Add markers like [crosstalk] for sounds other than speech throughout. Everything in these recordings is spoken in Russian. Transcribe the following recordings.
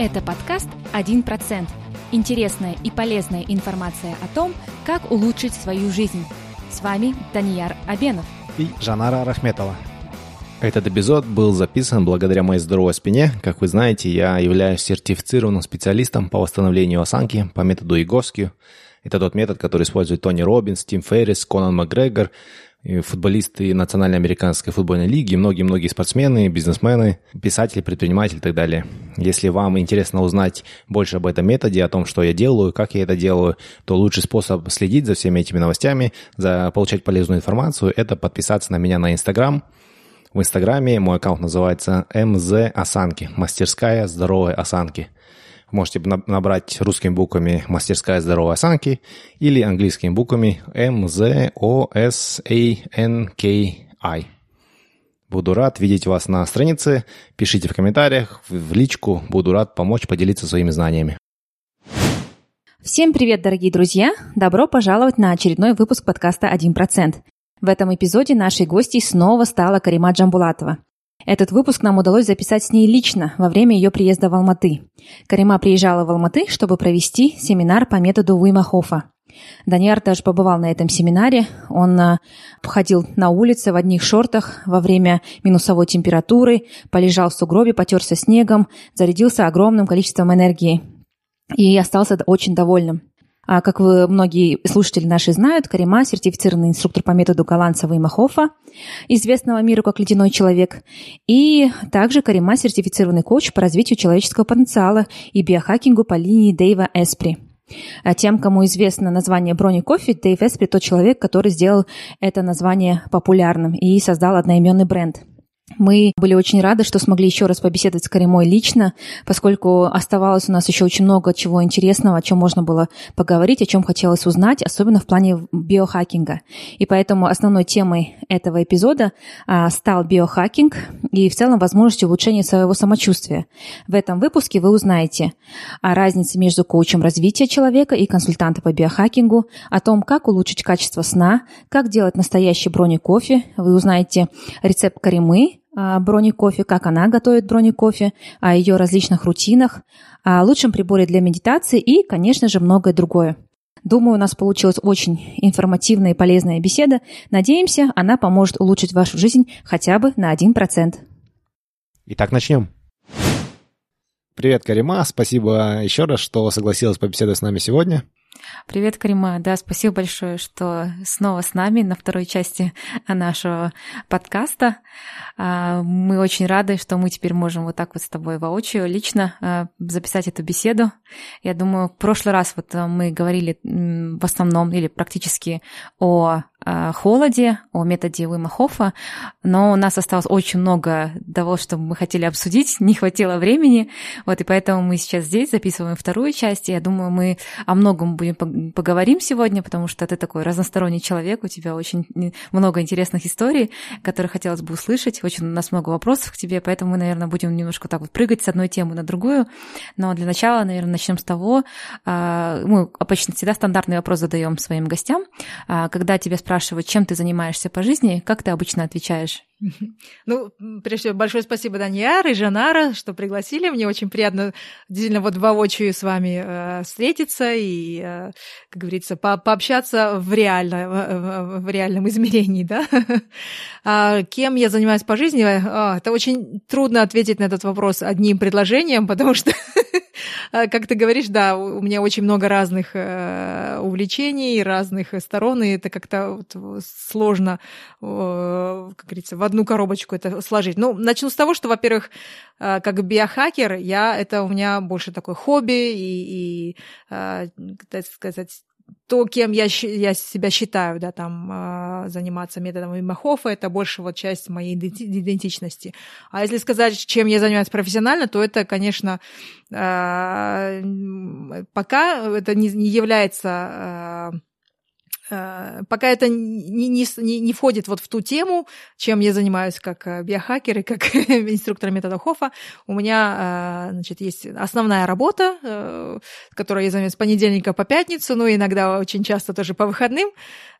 Это подкаст «1%». Интересная и полезная информация о том, как улучшить свою жизнь. С вами Данияр Абенов и Жанара Рахметова. Этот эпизод был записан благодаря моей здоровой спине. Как вы знаете, я являюсь сертифицированным специалистом по восстановлению осанки по методу Иговски. Это тот метод, который использует Тони Робинс, Тим Феррис, Конан Макгрегор, футболисты Национальной американской футбольной лиги, многие-многие спортсмены, бизнесмены, писатели, предприниматели и так далее. Если вам интересно узнать больше об этом методе, о том, что я делаю, как я это делаю, то лучший способ следить за всеми этими новостями, за получать полезную информацию, это подписаться на меня на Инстаграм. В Инстаграме мой аккаунт называется МЗ Осанки, мастерская здоровой осанки. Можете набрать русскими буквами «Мастерская здоровой осанки» или английскими буквами M-Z-O-S-A-N-K-I. Буду рад видеть вас на странице. Пишите в комментариях, в личку. Буду рад помочь поделиться своими знаниями. Всем привет, дорогие друзья! Добро пожаловать на очередной выпуск подкаста «1%». В этом эпизоде нашей гостьей снова стала Карима Джамбулатова. Этот выпуск нам удалось записать с ней лично во время ее приезда в Алматы. Карима приезжала в Алматы, чтобы провести семинар по методу Уима Хофа. Даниар даже побывал на этом семинаре. Он а, ходил на улице в одних шортах во время минусовой температуры, полежал в сугробе, потерся снегом, зарядился огромным количеством энергии и остался очень довольным. А, как вы многие слушатели наши знают, Карима – сертифицированный инструктор по методу голландцева и Махофа, известного миру как «Ледяной человек». И также Карима – сертифицированный коуч по развитию человеческого потенциала и биохакингу по линии Дэйва Эспри. А тем, кому известно название Брони Кофе, Дэйв Эспри – тот человек, который сделал это название популярным и создал одноименный бренд – мы были очень рады, что смогли еще раз побеседовать с Каримой лично, поскольку оставалось у нас еще очень много чего интересного, о чем можно было поговорить, о чем хотелось узнать, особенно в плане биохакинга. И поэтому основной темой этого эпизода а, стал биохакинг и в целом возможность улучшения своего самочувствия. В этом выпуске вы узнаете о разнице между коучем развития человека и консультантом по биохакингу, о том, как улучшить качество сна, как делать настоящий брони кофе. Вы узнаете рецепт Каримы, а, брони кофе, как она готовит брони кофе, о ее различных рутинах, о лучшем приборе для медитации и, конечно же, многое другое. Думаю, у нас получилась очень информативная и полезная беседа. Надеемся, она поможет улучшить вашу жизнь хотя бы на 1%. Итак, начнем. Привет, Карима. Спасибо еще раз, что согласилась побеседовать с нами сегодня. Привет, Карима. Да, спасибо большое, что снова с нами на второй части нашего подкаста. А, мы очень рады, что мы теперь можем вот так вот с тобой воочию лично а, записать эту беседу. Я думаю, в прошлый раз вот а, мы говорили в основном или практически о холоде, о методе Уима Хоффа, но у нас осталось очень много того, что мы хотели обсудить, [laughs] не хватило времени, вот, и поэтому мы сейчас здесь записываем вторую часть, и я думаю, мы о многом будем поговорим сегодня, потому что ты такой разносторонний человек, у тебя очень много интересных историй, которые хотелось бы услышать, очень у нас много вопросов к тебе, поэтому мы, наверное, будем немножко так вот прыгать с одной темы на другую, но для начала, наверное, начнем с того, а, мы обычно всегда стандартный вопрос задаем своим гостям, а, когда тебя спрашивают, спрашивают, чем ты занимаешься по жизни, как ты обычно отвечаешь? [laughs] Ну, прежде всего, большое спасибо, Даньяр и Жанара, что пригласили. Мне очень приятно действительно вот воочию с вами э, встретиться и, э, как говорится, по пообщаться в, реально, в, реальном измерении, да. [laughs] а кем я занимаюсь по жизни? А, это очень трудно ответить на этот вопрос одним предложением, потому что [laughs] как ты говоришь, да, у меня очень много разных э, увлечений, разных сторон, и это как-то вот сложно, как говорится, в одну коробочку это сложить. Ну, начну с того, что, во-первых, э, как биохакер, я, это у меня больше такое хобби и, и э, так сказать, то, кем я, я себя считаю, да, там, э, заниматься методом Махофа, это больше вот часть моей идентичности. А если сказать, чем я занимаюсь профессионально, то это, конечно, э, пока это не, не является Э, пока это не, не, не входит вот в ту тему, чем я занимаюсь как э, биохакер и как [laughs] инструктор метода Хофа, у меня, э, значит, есть основная работа, которой я занимаюсь с понедельника по пятницу, ну, иногда очень часто тоже по выходным.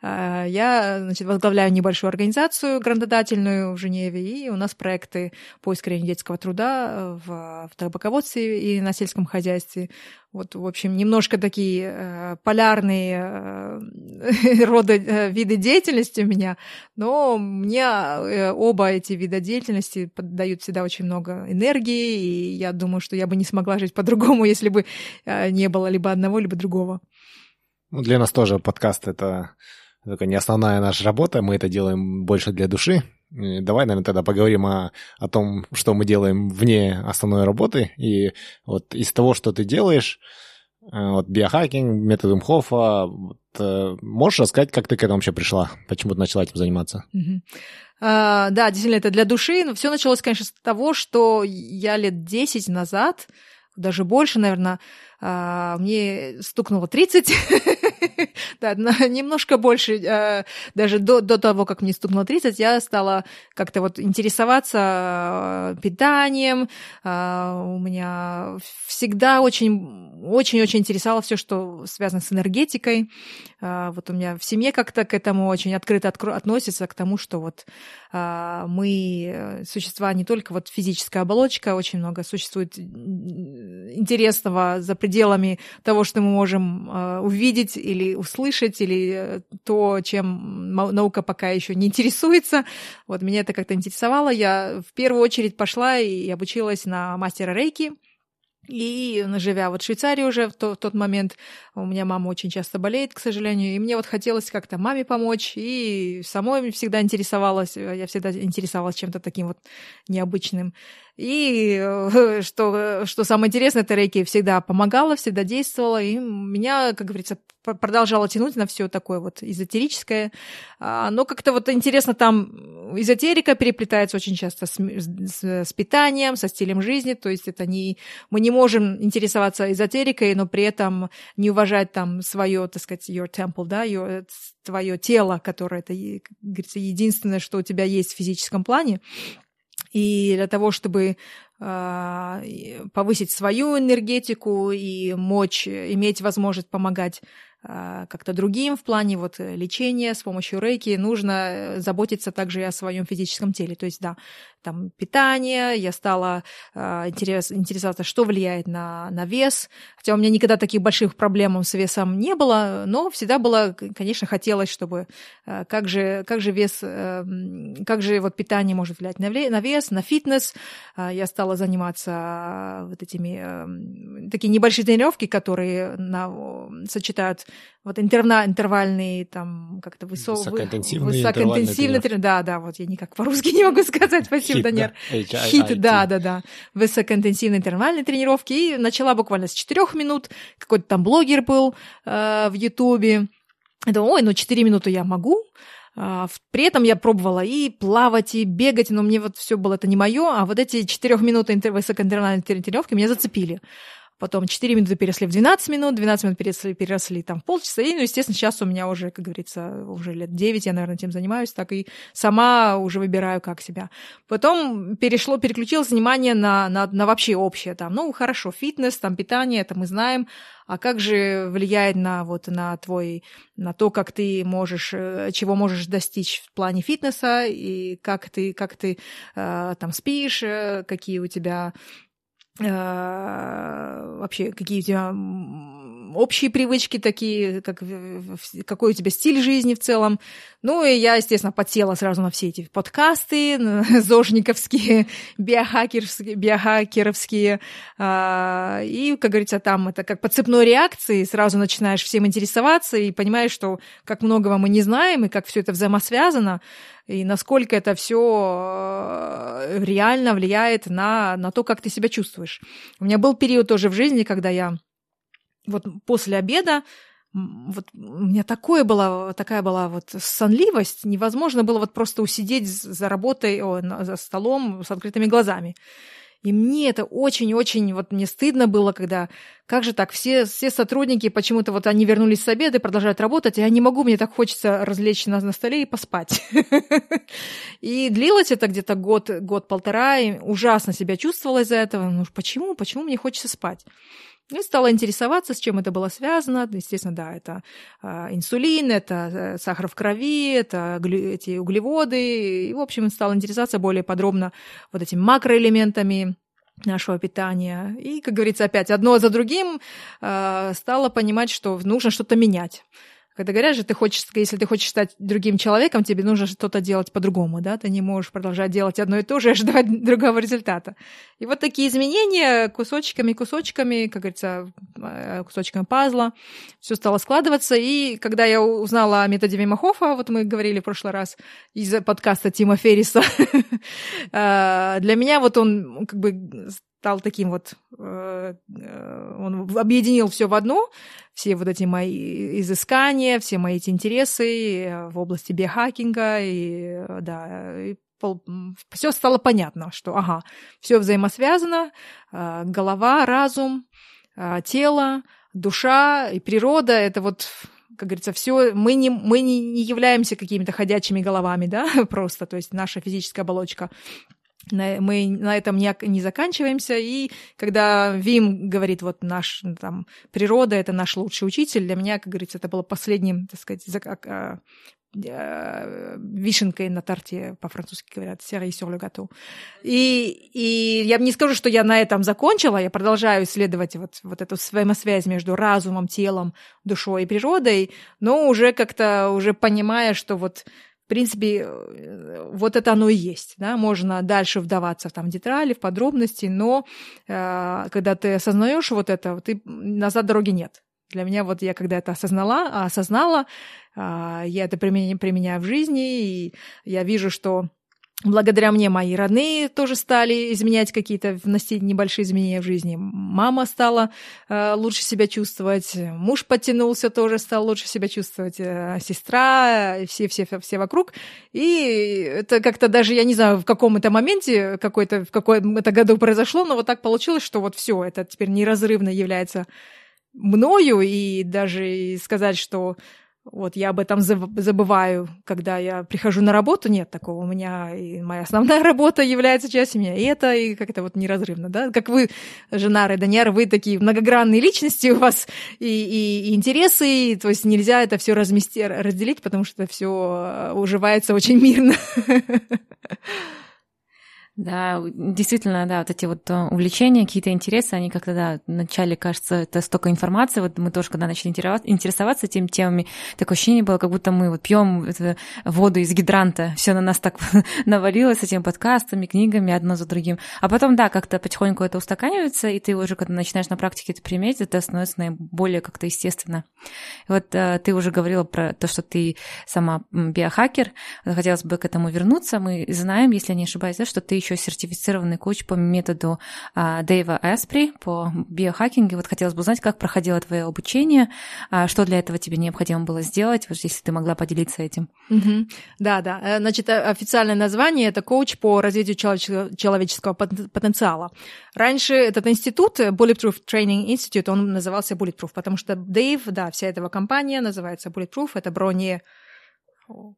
Я, значит, возглавляю небольшую организацию грантодательную в Женеве, и у нас проекты по искоренению детского труда в, в табаководстве и на сельском хозяйстве. Вот, в общем, немножко такие э, полярные э, [laughs] рода, э, виды деятельности у меня, но мне э, оба эти вида деятельности дают всегда очень много энергии, и я думаю, что я бы не смогла жить по-другому, [laughs] если бы э, не было либо одного, либо другого. Ну, для нас тоже подкаст — это только не основная наша работа, мы это делаем больше для души, Давай, наверное, тогда поговорим о, о том, что мы делаем вне основной работы. И вот из того, что ты делаешь, э, вот биохакинг, методом Хофа, вот, э, можешь рассказать, как ты к этому вообще пришла? Почему ты начала этим заниматься? Uh-huh. Uh, да, действительно, это для души. Но все началось, конечно, с того, что я лет 10 назад, даже больше, наверное, uh, мне стукнуло 30, [laughs] [laughs] да, немножко больше, э, даже до, до того, как мне стукнуло 30, я стала как-то вот интересоваться э, питанием. Э, у меня всегда очень, очень-очень интересовало все, что связано с энергетикой. Вот у меня в семье как-то к этому очень открыто относятся, к тому, что вот мы существа не только вот физическая оболочка, очень много существует интересного за пределами того, что мы можем увидеть или услышать, или э, то, чем наука пока еще не интересуется. Вот меня это как-то интересовало. Я в первую очередь пошла и обучилась на мастера рейки. И живя вот в Швейцарии уже в, то, в тот момент, у меня мама очень часто болеет, к сожалению, и мне вот хотелось как-то маме помочь, и самой всегда интересовалась, я всегда интересовалась чем-то таким вот необычным. И э, [laughs] что, что самое интересное, это рейки всегда помогала, всегда действовала, и меня, как говорится, продолжала тянуть на все такое вот эзотерическое. А, но как-то вот интересно, там эзотерика переплетается очень часто с, с, с питанием, со стилем жизни, то есть это не... Мы не можем интересоваться эзотерикой, но при этом не уважать там свое, так сказать, your temple, да, your, твое тело, которое, это, говорится, единственное, что у тебя есть в физическом плане. И для того, чтобы а, повысить свою энергетику и мочь, иметь возможность помогать а, как-то другим в плане вот э, лечения с помощью рейки, нужно э, заботиться также и о своем физическом теле. То есть, да, там питание, я стала э, интерес, интересоваться, что влияет на, на вес. Хотя у меня никогда таких больших проблем с весом не было, но всегда было, конечно, хотелось, чтобы э, как, же, как же вес, э, как же вот питание может влиять на, на вес, на фитнес. Э, я стала заниматься вот этими э, такие небольшие тренировки, которые на, сочетают вот интерна, интервальный, там, как-то высок, высокоинтенсивный, высокоинтенсивный тренировки. Да, да, вот я никак по-русски [laughs] не могу сказать, спасибо, Данер. Хит, да, да, да. Высокоинтенсивные интервальные тренировки. И начала буквально с четырех минут. Какой-то там блогер был э, в Ютубе. Я думала, ой, ну 4 минуты я могу. А, при этом я пробовала и плавать, и бегать, но мне вот все было это не мое, а вот эти 4 минуты высокоинтервальной тренировки меня зацепили. Потом 4 минуты переросли в 12 минут, 12 минут переросли, переросли там в полчаса. И, ну, естественно, сейчас у меня уже, как говорится, уже лет 9 я, наверное, этим занимаюсь, так и сама уже выбираю, как себя. Потом перешло, переключилось внимание на, на, на вообще общее. Там, ну, хорошо, фитнес, там, питание, это мы знаем. А как же влияет на, вот, на твой, на то, как ты можешь, э, чего можешь достичь в плане фитнеса, и как ты, как ты э, там спишь, э, какие у тебя вообще какие у тебя общие привычки такие, как, какой у тебя стиль жизни в целом. Ну, и я, естественно, подсела сразу на все эти подкасты, [laughs] зожниковские, биохакерские, биохакеровские. А, и, как говорится, там это как по цепной реакции, сразу начинаешь всем интересоваться и понимаешь, что как многого мы не знаем, и как все это взаимосвязано и насколько это все э, реально влияет на, на то, как ты себя чувствуешь. У меня был период тоже в жизни, когда я вот после обеда вот у меня такое было, такая была вот сонливость, невозможно было вот просто усидеть за работой, о, за столом с открытыми глазами. И мне это очень-очень, вот мне стыдно было, когда, как же так, все, все сотрудники почему-то вот они вернулись с обеда и продолжают работать, а я не могу, мне так хочется развлечься на, столе и поспать. [laughs] И длилось это где-то год, год-полтора, и ужасно себя чувствовала из-за этого. Ну почему, почему мне хочется спать? И стала интересоваться, с чем это было связано. Естественно, да, это э, инсулин, это э, сахар в крови, это эти углеводы. И, в общем, стала интересоваться более подробно вот этими макроэлементами нашего питания. И, как говорится, опять одно за другим э, стала понимать, что нужно что-то менять. Когда говорят же, ты хочешь, если ты хочешь стать другим человеком, тебе нужно что-то делать по-другому, да, ты не можешь продолжать делать одно и то же [laughs] и ждать другого результата. И вот такие изменения кусочками, кусочками, как говорится, э, кусочками пазла, все стало складываться. И когда я узнала о методе Вимахофа, вот мы говорили в прошлый раз из подкаста Тима Ферриса, [laughs] э, для меня вот он как бы стал таким вот, э, э, он объединил все в одно, все вот эти мои изыскания, все мои эти интересы э, в области биохакинга, и да, и все стало понятно, что, ага, все взаимосвязано, голова, разум, тело, душа и природа, это вот как говорится, все, мы не, мы не являемся какими-то ходячими головами, да, [laughs] просто, то есть наша физическая оболочка мы на этом не, не заканчиваемся, и когда Вим говорит, вот наш, там, природа — это наш лучший учитель, для меня, как говорится, это было последним, так сказать, а, а, вишенкой на торте, по-французски говорят, серый sur le gâteau. И, и я не скажу, что я на этом закончила, я продолжаю исследовать вот, вот эту взаимосвязь между разумом, телом, душой и природой, но уже как-то, уже понимая, что вот в принципе, э, вот это оно и есть. Да? Можно дальше вдаваться в там, детали, в подробности, но э, когда ты осознаешь вот это, ты, назад дороги нет. Для меня вот я когда это осознала, осознала, э, я это применяю, применяю в жизни, и я вижу, что Благодаря мне мои родные тоже стали изменять какие-то, вносить небольшие изменения в жизни. Мама стала э, лучше себя чувствовать, муж подтянулся, тоже стал лучше себя чувствовать, э, сестра, все-все все вокруг. И это как-то даже, я не знаю, в каком это моменте, какой-то, в каком это году произошло, но вот так получилось, что вот все, это теперь неразрывно является мною, и даже сказать, что вот я об этом забываю, когда я прихожу на работу. Нет такого. У меня и моя основная [laughs] работа является частью меня. И это и как-то вот неразрывно, да? Как вы, жена Реданьяр, вы такие многогранные личности, у вас и, и, и интересы, и, то есть нельзя это все размести, разделить, потому что все уживается очень мирно. [laughs] Да, действительно, да, вот эти вот э, увлечения, какие-то интересы, они как-то, да, вначале кажется, это столько информации, вот мы тоже, когда начали интересоваться этими темами, такое ощущение было, как будто мы вот пьем воду из гидранта, все на нас так [laughs] навалилось с этими подкастами, книгами, одно за другим. А потом, да, как-то потихоньку это устаканивается, и ты уже, когда начинаешь на практике это применять, это становится наиболее как-то естественно. Вот э, ты уже говорила про то, что ты сама биохакер, хотелось бы к этому вернуться. Мы знаем, если я не ошибаюсь, да, что ты еще еще сертифицированный коуч по методу а, Дэйва Эспри по биохакингу. Вот хотелось бы узнать, как проходило твое обучение, а, что для этого тебе необходимо было сделать, вот если ты могла поделиться этим. Угу. Да, да. Э, значит, э, официальное название это коуч по развитию человеческого потенциала. Раньше этот институт, Bulletproof Training Institute, он назывался Bulletproof, потому что Дэйв, да, вся эта компания называется Bulletproof, это брони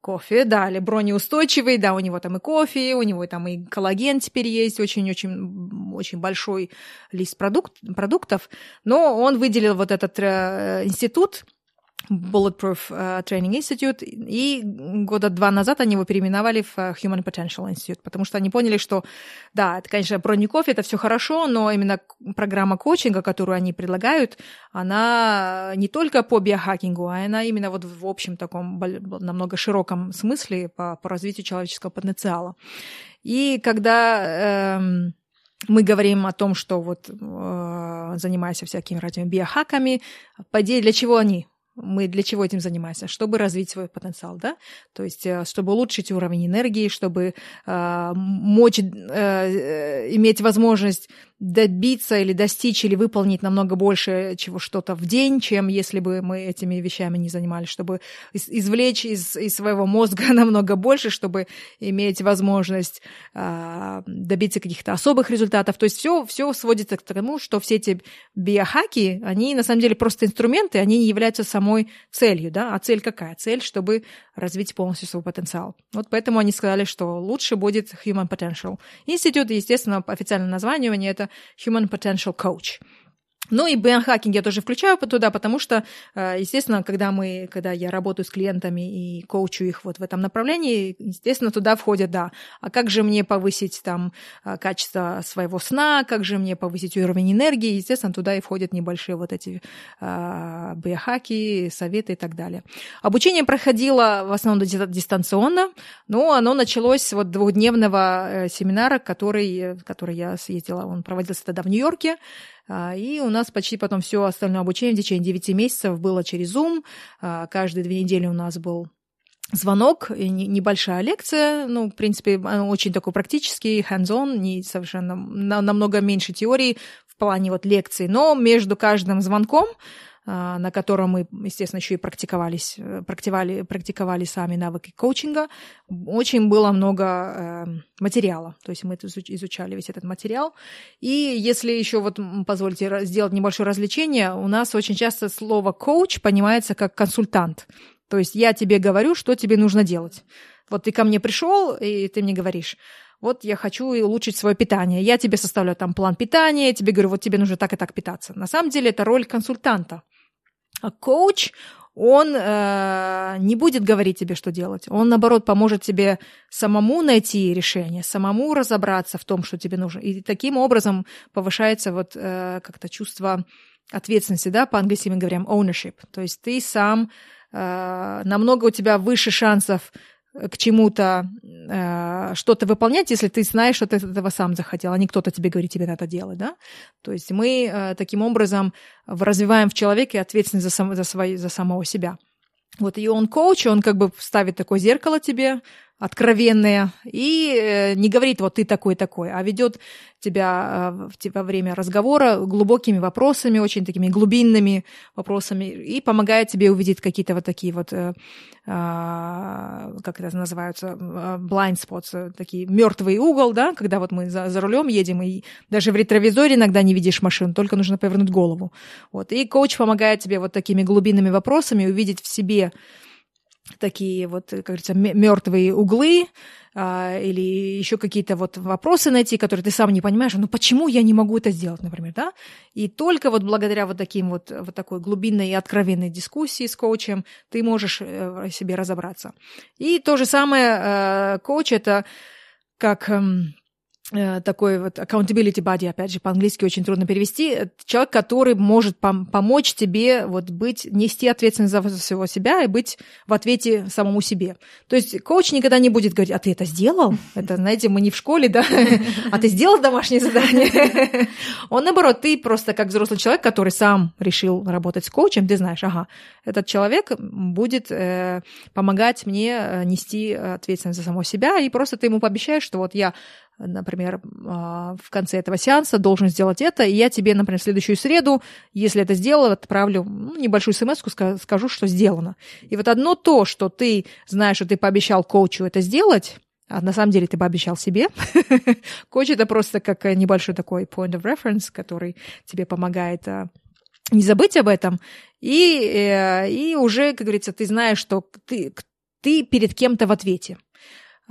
Кофе, да, или бронеустойчивый, да, у него там и кофе, у него там и коллаген теперь есть, очень-очень очень большой лист продукт, продуктов, но он выделил вот этот э, институт, Bulletproof uh, Training Institute, и года два назад они его переименовали в э, Human Potential Institute, потому что они поняли, что, да, это, конечно, бронников, это все хорошо, но именно программа коучинга, которую они предлагают, она не только по биохакингу, а она именно вот в общем таком намного широком смысле по, по развитию человеческого потенциала. И когда эм, мы говорим о том, что вот э, занимаясь всякими радио биохаками, по идее, для чего они? Мы для чего этим занимаемся? Чтобы развить свой потенциал, да? То есть, э, чтобы улучшить уровень энергии, чтобы э, мочь, э, иметь возможность добиться или достичь или выполнить намного больше чего что-то в день, чем если бы мы этими вещами не занимались, чтобы извлечь из, из своего мозга [laughs] намного больше, чтобы иметь возможность э, добиться каких-то особых результатов. То есть все, все сводится к тому, что все эти биохаки, они на самом деле просто инструменты, они не являются самой целью, да, а цель какая? Цель, чтобы развить полностью свой потенциал. Вот поэтому они сказали, что лучше будет Human Potential. Институт, естественно, официальное название это Human Potential Coach. Ну и биохакинг я тоже включаю туда, потому что, э, естественно, когда мы, когда я работаю с клиентами и коучу их вот в этом направлении, естественно, туда входят, да, а как же мне повысить там э, качество своего сна, как же мне повысить уровень энергии, естественно, туда и входят небольшие вот эти э, биохаки, советы и так далее. Обучение проходило в основном дистанционно, но оно началось вот двухдневного семинара, который, который я съездила, он проводился тогда в Нью-Йорке, и у нас почти потом все остальное обучение в течение 9 месяцев было через Zoom. А, каждые две недели у нас был звонок, небольшая лекция, ну, в принципе, очень такой практический, hands-on, не совершенно, намного меньше теории в плане вот лекций, но между каждым звонком а, на котором мы, естественно, еще и практиковались, э, практиковали, практиковали сами навыки коучинга. Очень было много э, материала, то есть мы изучали весь этот материал. И если еще вот позвольте сделать небольшое развлечение, у нас очень часто слово коуч понимается как консультант. То есть я тебе говорю, что тебе нужно делать. Вот ты ко мне пришел, и ты мне говоришь, вот я хочу улучшить свое питание. Я тебе составляю там план питания, я тебе говорю, вот тебе нужно так и так питаться. На самом деле это роль консультанта. А коуч, он э, не будет говорить тебе, что делать. Он, наоборот, поможет тебе самому найти решение, самому разобраться в том, что тебе нужно. И таким образом повышается вот э, как-то чувство ответственности, да, по-английски мы говорим ownership. То есть ты сам, э, намного у тебя выше шансов к чему-то э, что-то выполнять, если ты знаешь, что ты этого сам захотел, а не кто-то тебе говорит, тебе надо делать, да? То есть мы э, таким образом развиваем в человеке ответственность за, сам, за, свои, за самого себя. Вот, и он коуч, он как бы ставит такое зеркало тебе, откровенное, и э, не говорит, вот ты такой-такой, а ведет тебя э, во время разговора глубокими вопросами, очень такими глубинными вопросами, и помогает тебе увидеть какие-то вот такие вот, э, а, как это называются, blind spots, такие мертвый угол, да, когда вот мы за, за рулем едем, и даже в ретровизоре иногда не видишь машину, только нужно повернуть голову. Вот. И коуч помогает тебе вот такими глубинными вопросами увидеть в себе такие вот, как говорится, мертвые углы а, или еще какие-то вот вопросы найти, которые ты сам не понимаешь, ну почему я не могу это сделать, например, да? И только вот благодаря вот таким вот, вот такой глубинной и откровенной дискуссии с коучем ты можешь э, себе разобраться. И то же самое э, коуч это как эм, такой вот accountability body, опять же, по-английски очень трудно перевести, человек, который может пом- помочь тебе вот быть, нести ответственность за всего себя и быть в ответе самому себе. То есть коуч никогда не будет говорить, а ты это сделал? Это, знаете, мы не в школе, да? А ты сделал домашнее задание? Он, наоборот, ты просто как взрослый человек, который сам решил работать с коучем, ты знаешь, ага, этот человек будет э, помогать мне э, нести ответственность за самого себя, и просто ты ему пообещаешь, что вот я например, а, в конце этого сеанса должен сделать это, и я тебе, например, в следующую среду, если это сделал, отправлю ну, небольшую смс скажу, что сделано. И вот одно то, что ты знаешь, что ты пообещал коучу это сделать, а на самом деле ты пообещал себе. [laughs] Коуч это просто как небольшой такой point of reference, который тебе помогает а, не забыть об этом. И, э, и уже, как говорится, ты знаешь, что ты, ты перед кем-то в ответе.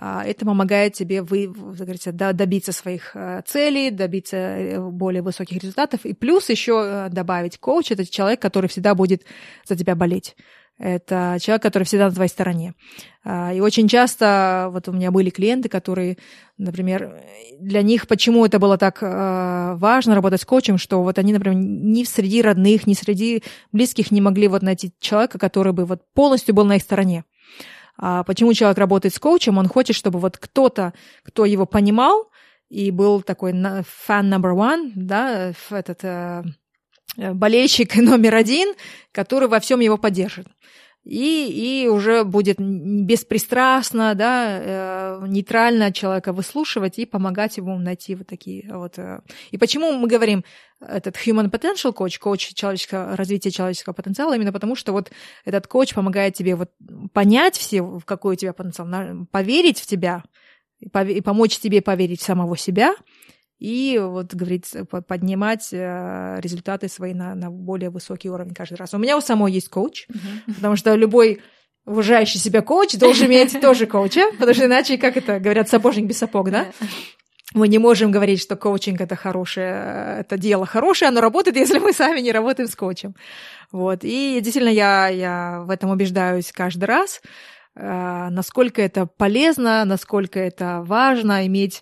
А, это помогает тебе вы, говорится, добиться своих э, целей, добиться э, более высоких результатов. И плюс еще э, добавить коуч – это человек, который всегда будет за тебя болеть. Это человек, который всегда на твоей стороне. А, и очень часто вот у меня были клиенты, которые, например, для них почему это было так важно работать с коучем, что вот они, например, ни среди родных, ни среди близких не могли вот найти человека, который бы вот полностью был на их стороне. А почему человек работает с коучем? Он хочет, чтобы вот кто-то, кто его понимал, и был такой fan number one, да, этот э, болельщик [laughs] номер один, который во всем его поддержит. И, и уже будет беспристрастно, да, э, нейтрально человека выслушивать и помогать ему найти вот такие вот. Э. И почему мы говорим этот human potential coach, коуч человеческого, развития человеческого потенциала, именно потому что вот этот коуч помогает тебе вот понять все, в какой у тебя потенциал, поверить в тебя, и помочь тебе поверить в самого себя, и вот, говорится, поднимать э, результаты свои на, на более высокий уровень каждый раз. У меня у самой есть коуч, uh-huh. потому что любой уважающий себя коуч должен иметь [laughs] тоже коуча, потому что иначе, как это говорят, сапожник без сапог, да? Мы не можем говорить, что коучинг это хорошее, это дело хорошее, оно работает, если мы сами не работаем с коучем. Вот. И действительно, я, я в этом убеждаюсь каждый раз, э, насколько это полезно, насколько это важно иметь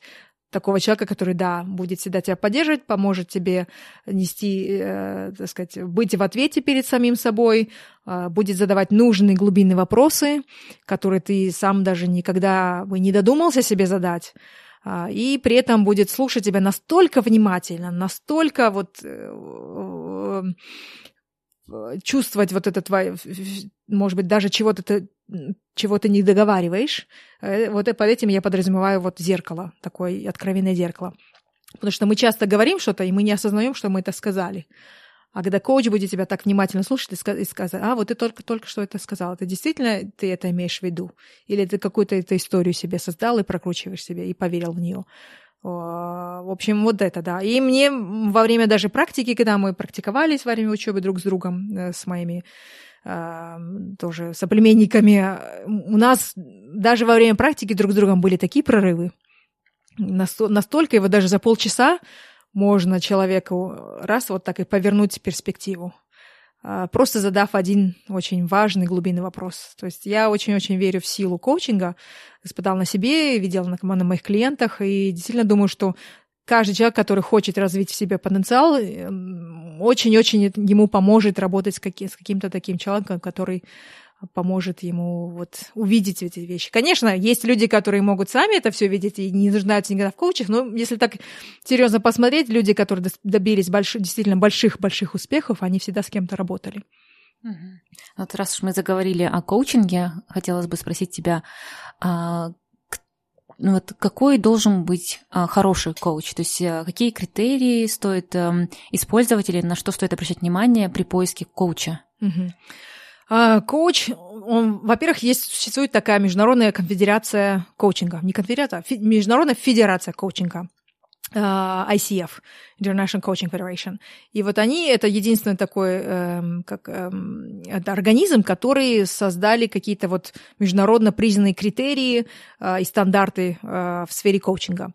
такого человека, который, да, будет всегда тебя поддерживать, поможет тебе нести, э, так сказать, быть в ответе перед самим собой, э, будет задавать нужные глубинные вопросы, которые ты сам даже никогда бы не додумался себе задать, э, и при этом будет слушать тебя настолько внимательно, настолько вот э, э, чувствовать вот это твое, может быть, даже чего-то ты чего ты не договариваешь. Э, вот под этим я подразумеваю вот зеркало, такое откровенное зеркало. Потому что мы часто говорим что-то, и мы не осознаем, что мы это сказали. А когда коуч будет тебя так внимательно слушать и сказать, а, вот ты только, только что это сказал, ты действительно ты это имеешь в виду? Или ты какую-то эту историю себе создал и прокручиваешь себе, и поверил в нее? В общем, вот это, да. И мне во время даже практики, когда мы практиковались во время учебы друг с другом, э, с моими тоже соплеменниками, у нас даже во время практики друг с другом были такие прорывы. Настолько его даже за полчаса можно человеку раз вот так и повернуть перспективу, а, просто задав один очень важный глубинный вопрос. То есть я очень-очень верю в силу коучинга, испытал на себе, видел на, на моих клиентах, и действительно думаю, что каждый человек, который хочет развить в себе потенциал, эм, очень-очень ему поможет работать с, каким- с каким-то таким человеком, который поможет ему вот увидеть эти вещи. Конечно, есть люди, которые могут сами это все видеть и не нуждаются никогда в коучах, но если так серьезно посмотреть, люди, которые добились больших, действительно больших-больших успехов, они всегда с кем-то работали. Вот раз уж мы заговорили о коучинге, хотелось бы спросить тебя, а, ну, вот какой должен быть а, хороший коуч? То есть а, какие критерии стоит а, использовать или на что стоит обращать внимание при поиске коуча? Угу. А, коуч, он, во-первых, есть, существует такая международная конфедерация коучинга. Не конфедерация, а фи, международная федерация коучинга. Uh, ICF, International Coaching Federation. И вот они, это единственный такой эм, как, эм, это организм, который создали какие-то вот международно признанные критерии э, и стандарты э, в сфере коучинга.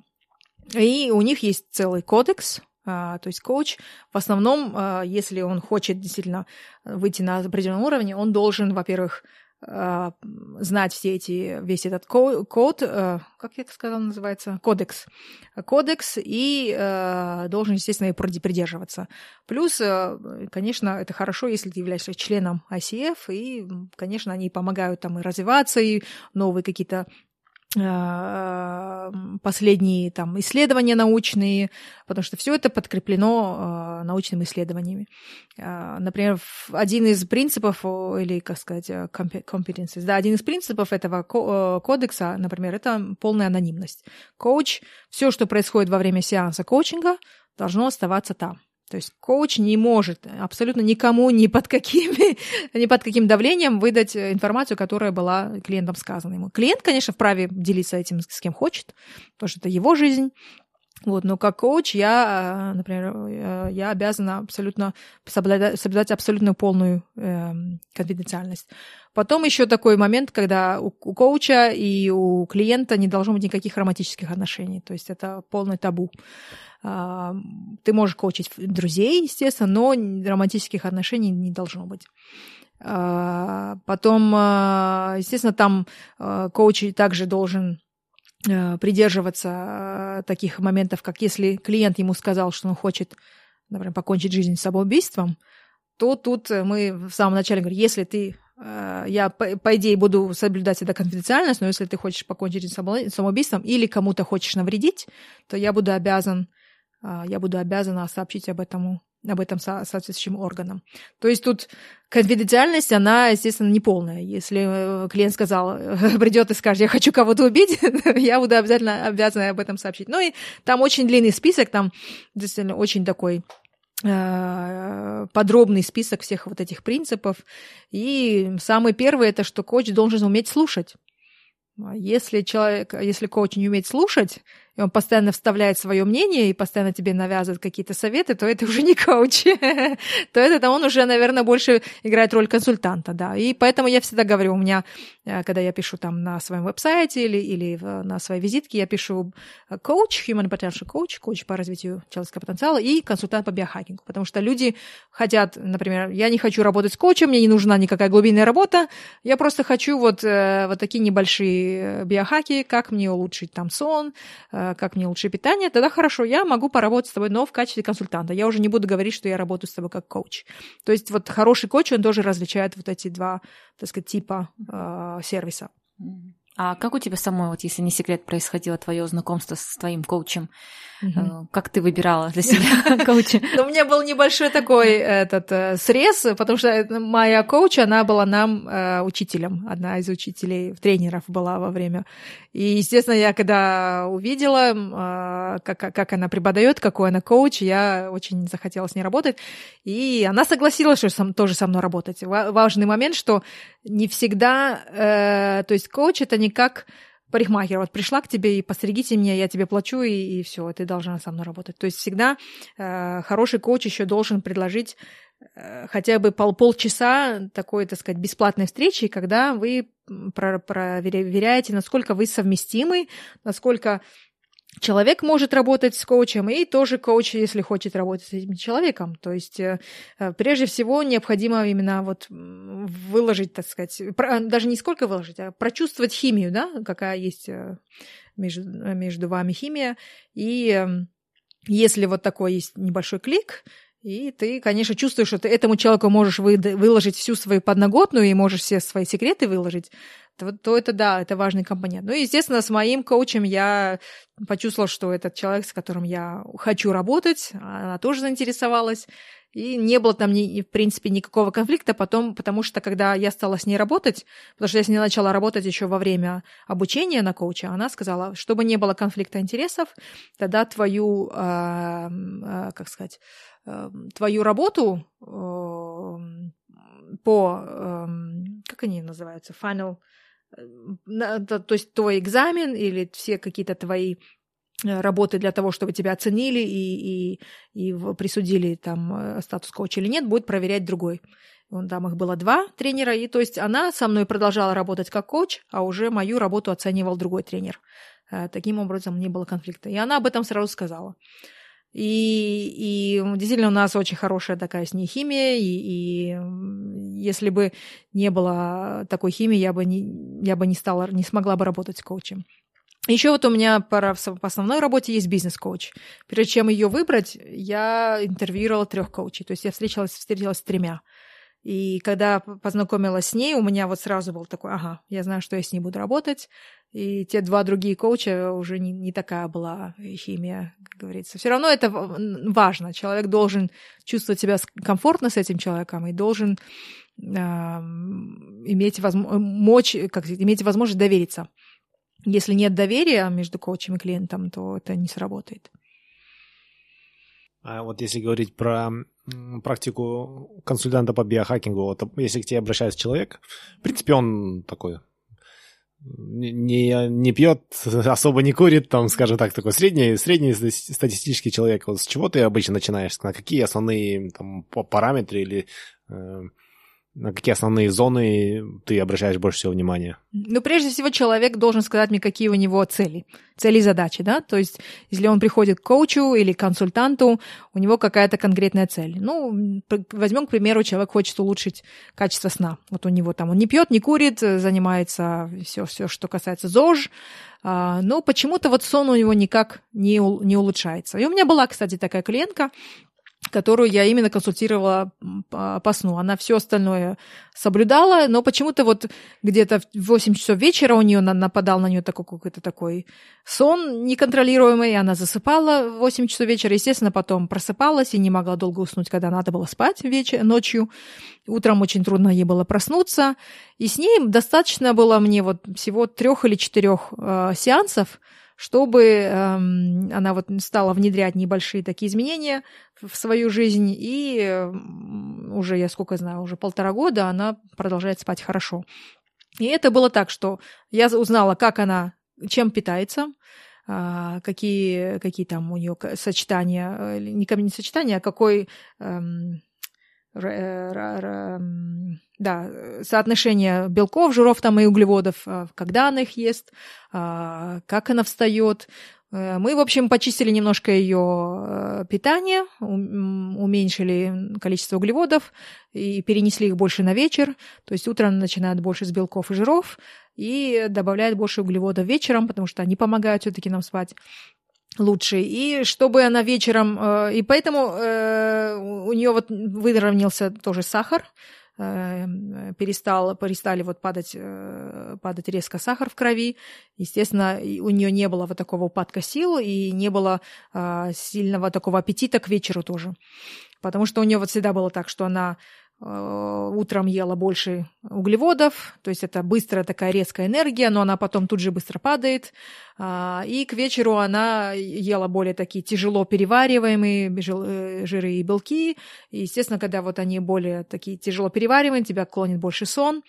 И у них есть целый кодекс, а, то есть коуч в основном, а, если он хочет действительно выйти на определенном уровне, он должен, во-первых, а, знать все эти, весь этот код, как я это сказала, называется, кодекс, кодекс, и должен, естественно, и придерживаться. Плюс, конечно, это хорошо, если ты являешься членом ICF, и, конечно, они помогают там и развиваться, и новые какие-то а, последние там исследования научные, потому что все это подкреплено э, научными исследованиями. Э, например, один из принципов, или, как сказать, competencies, да, один из принципов этого кодекса, например, это полная анонимность. Коуч, все, что происходит во время сеанса коучинга, должно оставаться там. То есть коуч не может абсолютно никому ни под, какими, [laughs] ни под каким давлением выдать информацию, которая была клиентом сказана ему. Клиент, конечно, вправе делиться этим с кем хочет, потому что это его жизнь. Вот, но как коуч я, например, э, я обязана абсолютно соблюдать, соблюдать абсолютно полную э, конфиденциальность. Потом еще такой момент, когда у, у коуча и у клиента не должно быть никаких романтических отношений. То есть это полный табу. А, ты можешь коучить друзей, естественно, но романтических отношений не должно быть. А, потом, а, естественно, там коуч также должен придерживаться таких моментов, как если клиент ему сказал, что он хочет, например, покончить жизнь самоубийством, то тут мы в самом начале говорим, если ты я, по, идее, буду соблюдать эту конфиденциальность, но если ты хочешь покончить жизнь самоубийством или кому-то хочешь навредить, то я буду обязан я буду обязана сообщить об этом об этом со- соответствующим органам. То есть тут конфиденциальность, она, естественно, не полная. Если э, клиент сказал, [laughs] придет и скажет, я хочу кого-то убить, [laughs] я буду обязательно обязана об этом сообщить. Ну и там очень длинный список, там действительно очень такой э, подробный список всех вот этих принципов. И самый первый это, что коуч должен уметь слушать. Если человек, если коуч не умеет слушать, и он постоянно вставляет свое мнение и постоянно тебе навязывает какие-то советы, то это уже не коуч. [laughs] то это он уже, наверное, больше играет роль консультанта, да. И поэтому я всегда говорю, у меня, э, когда я пишу там на своем веб-сайте или, или на своей визитке, я пишу э, коуч, human potential coach, коуч по развитию человеческого потенциала и консультант по биохакингу. Потому что люди хотят, например, я не хочу работать с коучем, мне не нужна никакая глубинная работа, я просто хочу вот, э, вот такие небольшие биохаки, как мне улучшить там сон, как мне лучше питание, тогда хорошо, я могу поработать с тобой, но в качестве консультанта. Я уже не буду говорить, что я работаю с тобой как коуч. То есть вот хороший коуч, он тоже различает вот эти два, так сказать, типа э, сервиса. А как у тебя самой, вот если не секрет, происходило твое знакомство с твоим коучем? Угу. Как ты выбирала для себя [laughs] коуча? Ну, у меня был небольшой такой этот э, срез, потому что моя коуч, она была нам э, учителем, одна из учителей, тренеров была во время. И, естественно, я когда увидела, как, как она преподает, какой она коуч, я очень захотела с ней работать. И она согласилась, что сам, тоже со мной работать. Важный момент, что не всегда, то есть коуч это не как парикмахер, вот пришла к тебе и постригите меня, я тебе плачу, и, и все, ты должна со мной работать. То есть всегда э, хороший коуч еще должен предложить э, хотя бы пол, полчаса такой, так сказать, бесплатной встречи, когда вы проверяете, насколько вы совместимы, насколько человек может работать с коучем, и тоже коуч, если хочет работать с этим человеком. То есть, э, э, прежде всего, необходимо именно вот выложить, так сказать, даже не сколько выложить, а прочувствовать химию, да, какая есть э, между, между вами химия. И эм, если вот такой есть небольшой клик, и ты, конечно, чувствуешь, что ты этому человеку можешь выложить всю свою подноготную и можешь все свои секреты выложить, то, то это да, это важный компонент. Ну, естественно, с моим коучем я почувствовала, что этот человек, с которым я хочу работать, она тоже заинтересовалась. И не было там, ни, в принципе, никакого конфликта потом, потому что когда я стала с ней работать, потому что я с ней начала работать еще во время обучения на коуча, она сказала, чтобы не было конфликта интересов, тогда твою, э, э, как сказать, твою работу э, по, э, как они называются, final, э, то есть твой экзамен или все какие-то твои Э, работы для того, чтобы тебя оценили и, и, и присудили там э, статус коуча или нет, будет проверять другой. Вон там их было два тренера, и то есть она со мной продолжала работать как коуч, а уже мою работу оценивал другой тренер. Таким образом, не было конфликта. И она об этом сразу сказала. И, и действительно у нас очень хорошая такая с ней химия, и, и если бы не было такой химии, я бы не, я бы не стала, не смогла бы работать с коучем. Еще вот у меня пора по основной работе есть бизнес-коуч. Прежде чем ее выбрать, я интервьюировала трех коучей. То есть я встречалась, встретилась с тремя. И когда познакомилась с ней, у меня вот сразу был такой, ага, я знаю, что я с ней буду работать. И те два другие коуча уже не, не такая была химия, как говорится. Все равно это важно. Человек должен чувствовать себя комфортно с этим человеком и должен э, иметь, возможно, мочь, как иметь возможность довериться. Если нет доверия между коучем и клиентом, то это не сработает. А вот если говорить про практику консультанта по биохакингу, вот если к тебе обращается человек, в принципе, он такой не, не пьет, [laughs] особо не курит, там, скажем так, такой средний, средний статистический человек. Вот с чего ты обычно начинаешь? На какие основные там, параметры или э, на какие основные зоны ты обращаешь больше всего внимания? Ну, прежде всего, человек должен сказать мне, какие у него цели, цели и задачи, да, то есть, если он приходит к коучу или консультанту, у него какая-то конкретная цель. Ну, возьмем, к примеру, человек хочет улучшить качество сна. Вот у него там, он не пьет, не курит, занимается все, все, что касается ЗОЖ, а, но почему-то вот сон у него никак не, не улучшается. И у меня была, кстати, такая клиентка, которую я именно консультировала по, по сну. Она все остальное соблюдала, но почему-то вот где-то в 8 часов вечера у нее нападал на нее такой какой-то такой сон неконтролируемый, она засыпала в 8 часов вечера, естественно, потом просыпалась и не могла долго уснуть, когда надо было спать вечер, ночью. Утром очень трудно ей было проснуться, и с ней достаточно было мне вот всего трех или четырех э, сеансов, чтобы эм, она вот стала внедрять небольшие такие изменения в свою жизнь, и уже, я сколько знаю, уже полтора года она продолжает спать хорошо. И это было так, что я узнала, как она, чем питается, а, какие, какие там у нее сочетания, э, не, не сочетания, а какой эм, да, соотношение белков, жиров там и углеводов, а, когда она их ест, а, как она встает. Э, мы, в общем, почистили немножко ее э, питание, уменьшили количество углеводов и перенесли их больше на вечер. То есть утром начинает больше с белков и жиров и добавляет больше углеводов вечером, потому что они помогают все-таки нам спать лучше. И чтобы она вечером... Э, и поэтому у нее вот выровнялся тоже сахар, Э, перестал, перестали вот падать, э, падать резко сахар в крови. Естественно, у нее не было вот такого упадка сил и не было а, сильного такого аппетита к вечеру тоже. Потому что у нее вот всегда было так, что она Э, утром ела больше углеводов, то есть это быстрая такая резкая энергия, но она потом тут же быстро падает. А, и к вечеру она ела более такие тяжело перевариваемые э, жиры и белки. И, естественно, когда вот они более такие тяжело перевариваемые, тебя клонит больше сон.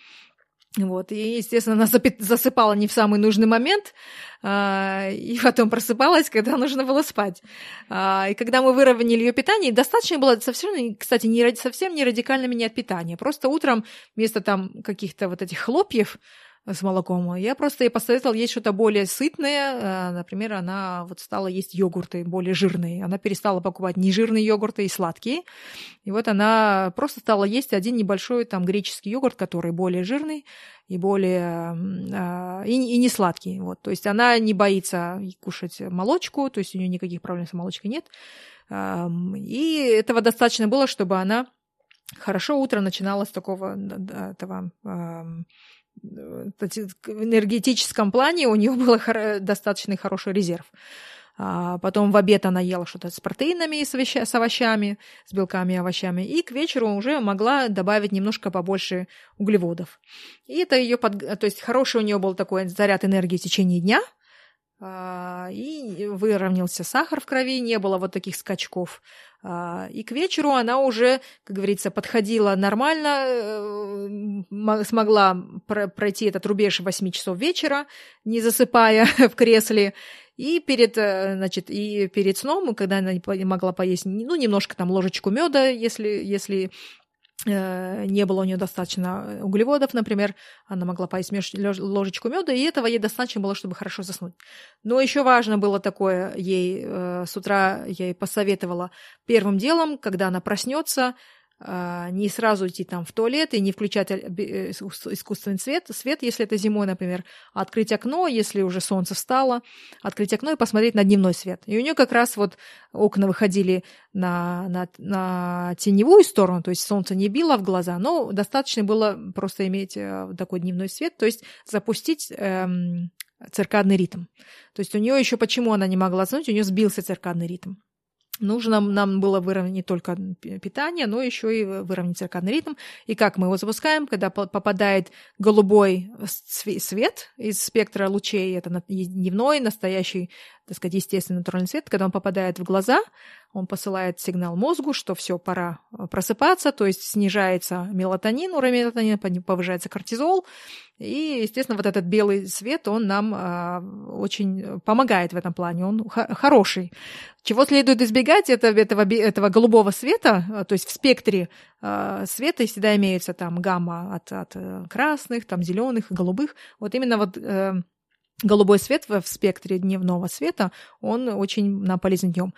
Вот, и, естественно, она засыпала не в самый нужный момент, а, и потом просыпалась, когда нужно было спать. А, и когда мы выровняли ее питание, достаточно было совсем, кстати, не, совсем не радикально менять питание. Просто утром вместо там каких-то вот этих хлопьев с молоком. Я просто ей посоветовала есть что-то более сытное. А, например, она вот стала есть йогурты более жирные. Она перестала покупать нежирные йогурты и сладкие. И вот она просто стала есть один небольшой там греческий йогурт, который более жирный и более и, и не сладкий. Вот. То есть она не боится кушать молочку, то есть у нее никаких проблем с молочкой нет. И этого достаточно было, чтобы она хорошо утро начинала с такого этого энергетическом плане у нее [laughs] был достаточно хороший резерв. А потом в обед она ела что-то с протеинами с, овоща, с овощами, с белками и овощами. И к вечеру уже могла добавить немножко побольше углеводов. И это ее под... То есть хороший у нее был такой заряд энергии в течение дня – а, и выровнялся сахар в крови, не было вот таких скачков. А, и к вечеру она уже, как говорится, подходила нормально, э, смогла пройти этот рубеж 8 часов вечера, не засыпая [laughs] в кресле. И перед, э, значит, и перед сном, когда она могла поесть, ну, немножко там ложечку меда, если, если не было у нее достаточно углеводов, например, она могла поесть ложечку меда, и этого ей достаточно было, чтобы хорошо заснуть. Но еще важно было такое ей э, с утра я ей посоветовала первым делом, когда она проснется, не сразу идти там в туалет и не включать э, искусственный свет, свет, если это зимой, например, а открыть окно, если уже солнце встало, открыть окно и посмотреть на дневной свет. И у нее как раз вот окна выходили на, на, на теневую сторону, то есть солнце не било в глаза, но достаточно было просто иметь э, такой дневной свет, то есть запустить эм, циркадный ритм. То есть у нее еще почему она не могла заснуть, у нее сбился циркадный ритм. Нужно нам было выровнять не только питание, но еще и выровнять циркадный ритм. И как мы его запускаем, когда попадает голубой свет из спектра лучей, это дневной, настоящий, так сказать, естественный натуральный свет, когда он попадает в глаза, он посылает сигнал мозгу, что все, пора э, просыпаться, то есть снижается мелатонин, уровень мелатонина, повышается кортизол, и, естественно, вот этот белый свет, он нам а, очень помогает в этом плане, он хороший. Чего следует избегать, это, этого, этого голубого света, а, то есть в спектре а, света всегда имеется там гамма от, от э, красных, там зеленых, голубых. Вот именно вот э, голубой свет в спектре дневного света, он очень нам полезен днем.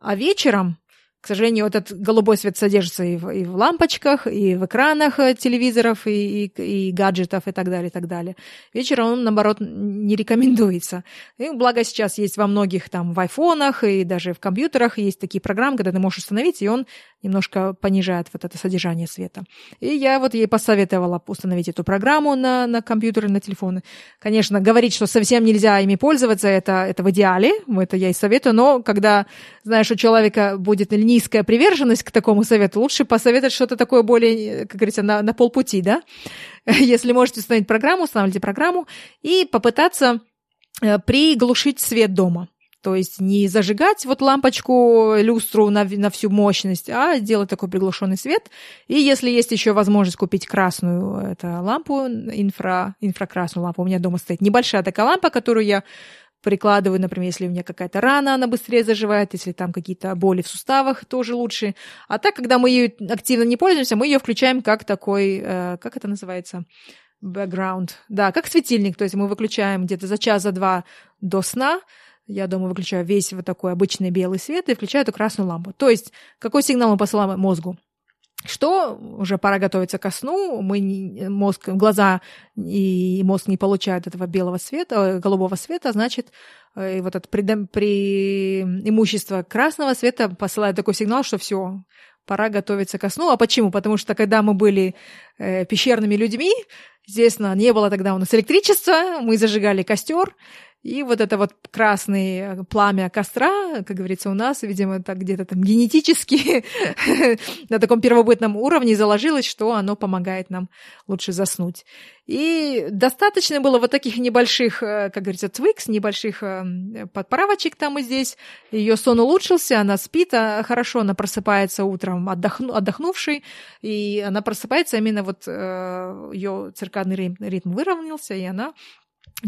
А вечером, К сожалению, вот этот голубой свет содержится и в, и в лампочках, и в экранах э, телевизоров, и, и, и гаджетов, и так далее, и так далее. Вечером он, наоборот, не рекомендуется. И благо сейчас есть во многих там в айфонах и даже в компьютерах есть такие программы, когда ты можешь установить, и он немножко понижает вот это содержание света. И я вот ей посоветовала установить эту программу на, на компьютеры, на телефоны. Конечно, говорить, что совсем нельзя ими пользоваться, это, это в идеале, это я и советую, но когда, знаешь, у человека будет низкая приверженность к такому совету, лучше посоветовать что-то такое более, как говорится, на, на полпути, да? [laughs] Если можете установить программу, устанавливайте программу и попытаться э, приглушить свет дома. То есть не зажигать вот лампочку, люстру на, на всю мощность, а делать такой приглушенный свет. И если есть еще возможность купить красную это лампу, инфра, инфракрасную лампу, у меня дома стоит небольшая такая лампа, которую я прикладываю, например, если у меня какая-то рана, она быстрее заживает, если там какие-то боли в суставах, тоже лучше. А так, когда мы ее активно не пользуемся, мы ее включаем как такой, э, как это называется? Background. Да, как светильник. То есть мы выключаем где-то за час, за два до сна, я дома выключаю весь вот такой обычный белый свет и включаю эту красную лампу. То есть, какой сигнал мы посылаем мозгу? Что уже пора готовиться ко сну, мы не, мозг, глаза и мозг не получают этого белого света, э, голубого света, значит, э, вот это преимущество красного света посылает такой сигнал, что все, пора готовиться ко сну. А почему? Потому что когда мы были э, пещерными людьми, естественно, не было тогда у нас электричества, мы зажигали костер, и вот это вот красное пламя костра, как говорится, у нас, видимо, так где-то там генетически [laughs] на таком первобытном уровне заложилось, что оно помогает нам лучше заснуть. И достаточно было вот таких небольших, э, как говорится, твикс, небольших э, подправочек там и здесь. Ее сон улучшился, она спит, а хорошо, она просыпается утром отдохну, отдохнувшей, и она просыпается именно вот э, ее циркадный ритм выровнялся, и она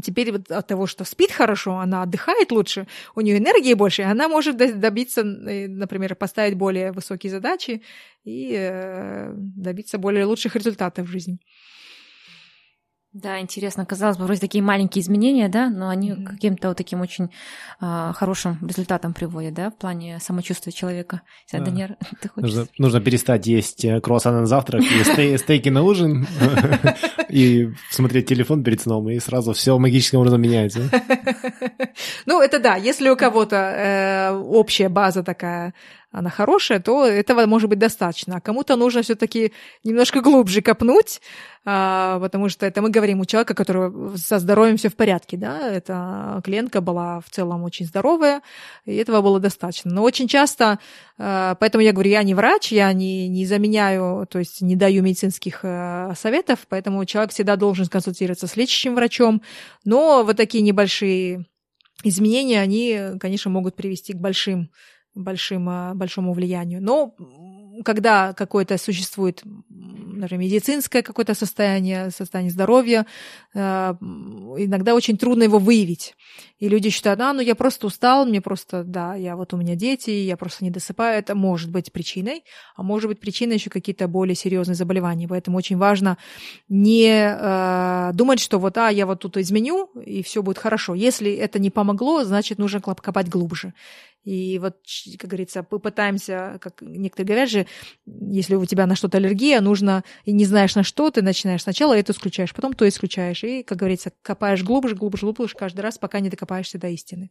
Теперь вот от того, что спит хорошо, она отдыхает лучше, у нее энергии больше, она может добиться, э, например, поставить более высокие задачи и э, добиться более лучших результатов в жизни. Да, интересно. Казалось бы, вроде такие маленькие изменения, да, но они mm-hmm. каким-то вот таким очень а, хорошим результатом приводят, да, в плане самочувствия человека. Да. Даниэр, [laughs] ты хочешь... нужно, нужно перестать есть э, круассаны на завтрак и стейки на ужин [laughs] и смотреть телефон перед сном, и сразу все магическим образом меняется. [laughs] Ну, это да, если у кого-то э, общая база такая она хорошая, то этого может быть достаточно. А кому-то нужно все-таки немножко глубже копнуть, а, потому что это мы говорим у человека, которого со здоровьем все в порядке, да, эта клиентка была в целом очень здоровая, и этого было достаточно. Но очень часто, а, поэтому я говорю, я не врач, я не, не заменяю, то есть не даю медицинских а, советов, поэтому человек всегда должен консультироваться с лечащим врачом, но вот такие небольшие изменения, они, конечно, могут привести к большим большим, а, большому влиянию. Но когда какое-то существует, например, медицинское какое-то состояние, состояние здоровья, а, иногда очень трудно его выявить. И люди считают, а, ну я просто устал, мне просто, да, я вот у меня дети, я просто не досыпаю. Это может быть причиной, а может быть причиной еще какие-то более серьезные заболевания. Поэтому очень важно не э, думать, что вот, а, я вот тут изменю, и все будет хорошо. Если это не помогло, значит, нужно копать глубже. И вот, как говорится, попытаемся, как некоторые говорят же, если у тебя на что-то аллергия, нужно, и не знаешь на что, ты начинаешь сначала это исключаешь, потом то исключаешь. И, как говорится, копаешь глубже, глубже, глубже каждый раз, пока не докопаешься до истины.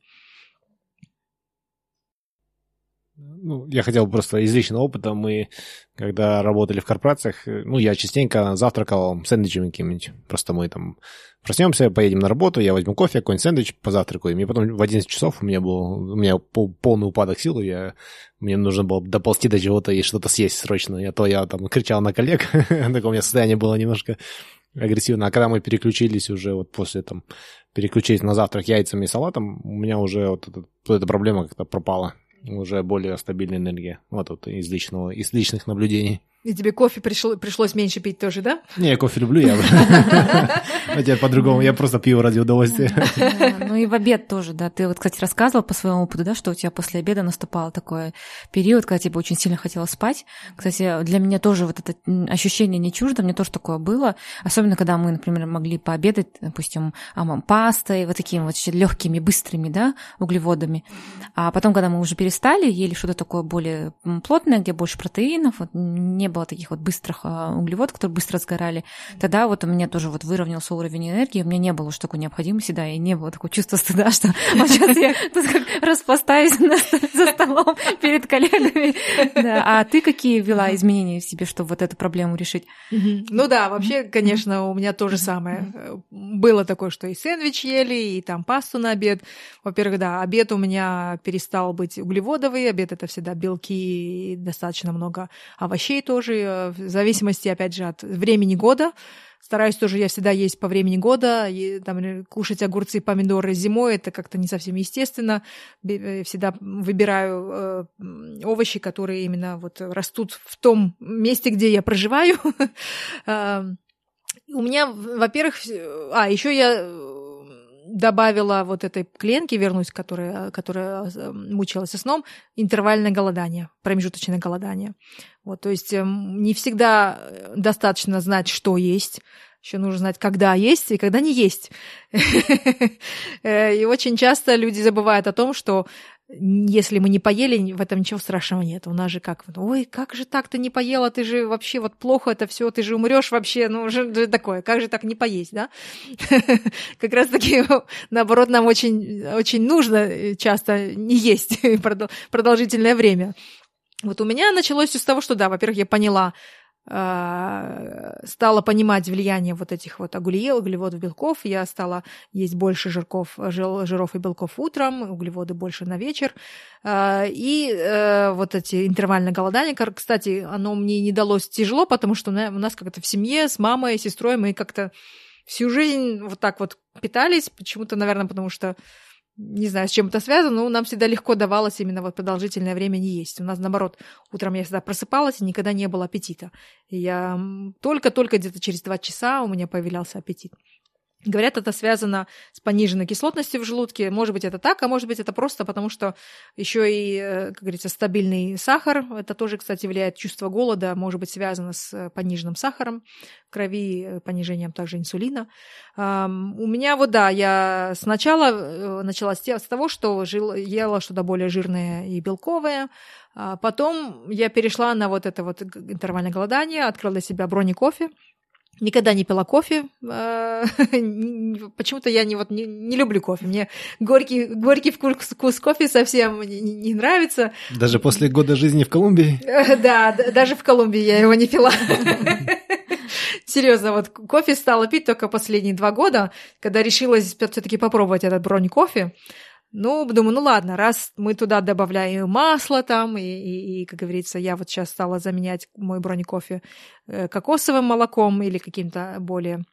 Ну, я хотел просто из личного опыта. Мы, когда работали в корпорациях, э, ну, я частенько завтракал сэндвичами какими-нибудь. Просто мы там проснемся, поедем на работу, я возьму кофе, какой-нибудь сэндвич, позавтракаю. И мне потом в 11 часов у меня был, у меня полный упадок сил, я, мне нужно было доползти до чего-то и что-то съесть срочно. А то я там кричал на коллег, [laughs] такое у меня состояние было немножко агрессивно. А когда мы переключились уже вот после там, переключились на завтрак яйцами и салатом, у меня уже вот, эта, вот эта проблема как-то пропала уже более стабильная энергия. Вот вот из, личного, из личных наблюдений. И тебе кофе пришло, пришлось меньше пить тоже, да? [laughs] Не, я кофе люблю, я. [laughs] Теперь по-другому, я просто пью ради удовольствия. Ну и в обед тоже, да. Ты вот, кстати, рассказывал по своему опыту, да, что у тебя после обеда наступал такой период, когда тебе очень сильно хотелось спать. Кстати, для меня тоже вот это ощущение не чуждо, мне тоже такое было. Особенно, когда мы, например, могли пообедать, допустим, пастой, вот такими вот легкими, быстрыми, да, углеводами. А потом, когда мы уже перестали, ели что-то такое более плотное, где больше протеинов, вот не было таких вот быстрых а, углеводов, которые быстро сгорали, тогда вот у меня тоже вот выровнялся уровень энергии, у меня не было уж такой необходимости, да, и не было такого чувства стыда, [laughs] что вот сейчас я тут как распластаюсь [laughs] за столом перед коллегами. Да. А ты какие ввела изменения в себе, чтобы вот эту проблему решить? Ну да, вообще, конечно, у меня то же самое. Было такое, что и сэндвич ели, и там пасту на обед. Во-первых, да, обед у меня перестал быть углеводовый, обед это всегда белки, достаточно много овощей тоже, э, в зависимости, опять же, от времени года. Стараюсь тоже я всегда есть по времени года, и, там, кушать огурцы и помидоры зимой, это как-то не совсем естественно. Э, всегда выбираю э, овощи, которые именно вот растут в том месте, где я проживаю. [laughs] У меня, во-первых, а, еще я добавила вот этой клиентке, вернусь, которая, которая э, мучилась сном, интервальное голодание, промежуточное голодание. Вот, то есть эм, не всегда э, достаточно знать, что есть, еще нужно знать, когда есть и когда не есть. [laughs] Э, и очень часто люди забывают о том, что если мы не поели, в этом ничего страшного нет. У нас же как, ой, как же так ты не поела, ты же вообще вот плохо это все, ты же умрешь вообще, ну уже такое, как же так не поесть, да? [laughs] Как раз таки, наоборот, нам очень, очень нужно э, часто не есть [laughs] продолжительное время. Вот у меня началось все с того, что да, во-первых, я поняла, а, стала понимать влияние вот этих вот огульев, углеводов, белков. Я стала есть больше жирков, жиров и белков утром, углеводы больше на вечер. А, и э, вот эти интервальные голодания, кстати, оно мне не далось тяжело, потому что у нас как-то в семье с мамой, сестрой мы как-то всю жизнь вот так вот питались, почему-то, наверное, потому что не знаю, с чем это связано, но нам всегда легко давалось именно вот продолжительное время не есть. У нас, наоборот, утром я всегда просыпалась, и никогда не было аппетита. И я только-только где-то через два часа у меня появлялся аппетит. Говорят, это связано с пониженной кислотностью в желудке. Может быть, это так, а может быть, это просто потому, что еще и, э, как говорится, стабильный сахар. Это тоже, кстати, влияет. Чувство голода может быть связано с э, пониженным сахаром в крови, э, понижением также инсулина. У меня вот, да, я сначала начала с того, что ела что-то более жирное и белковое, а потом я перешла на вот это вот интервальное голодание, открыла для себя брони кофе, Никогда не пила кофе. А, [laughs] почему-то я не, вот, не, не люблю кофе. Мне горький, горький вкус, вкус кофе совсем не, не нравится. Даже после года жизни в Колумбии? Да, даже в Колумбии я его не пила. [laughs] Серьезно, вот кофе стала пить только последние два года, когда решилась все-таки попробовать этот бронь кофе. Ну, думаю, ну ладно, раз мы туда добавляем масло там, и, и, и как говорится, я вот сейчас стала заменять мой бронекофе э, кокосовым молоком или каким-то более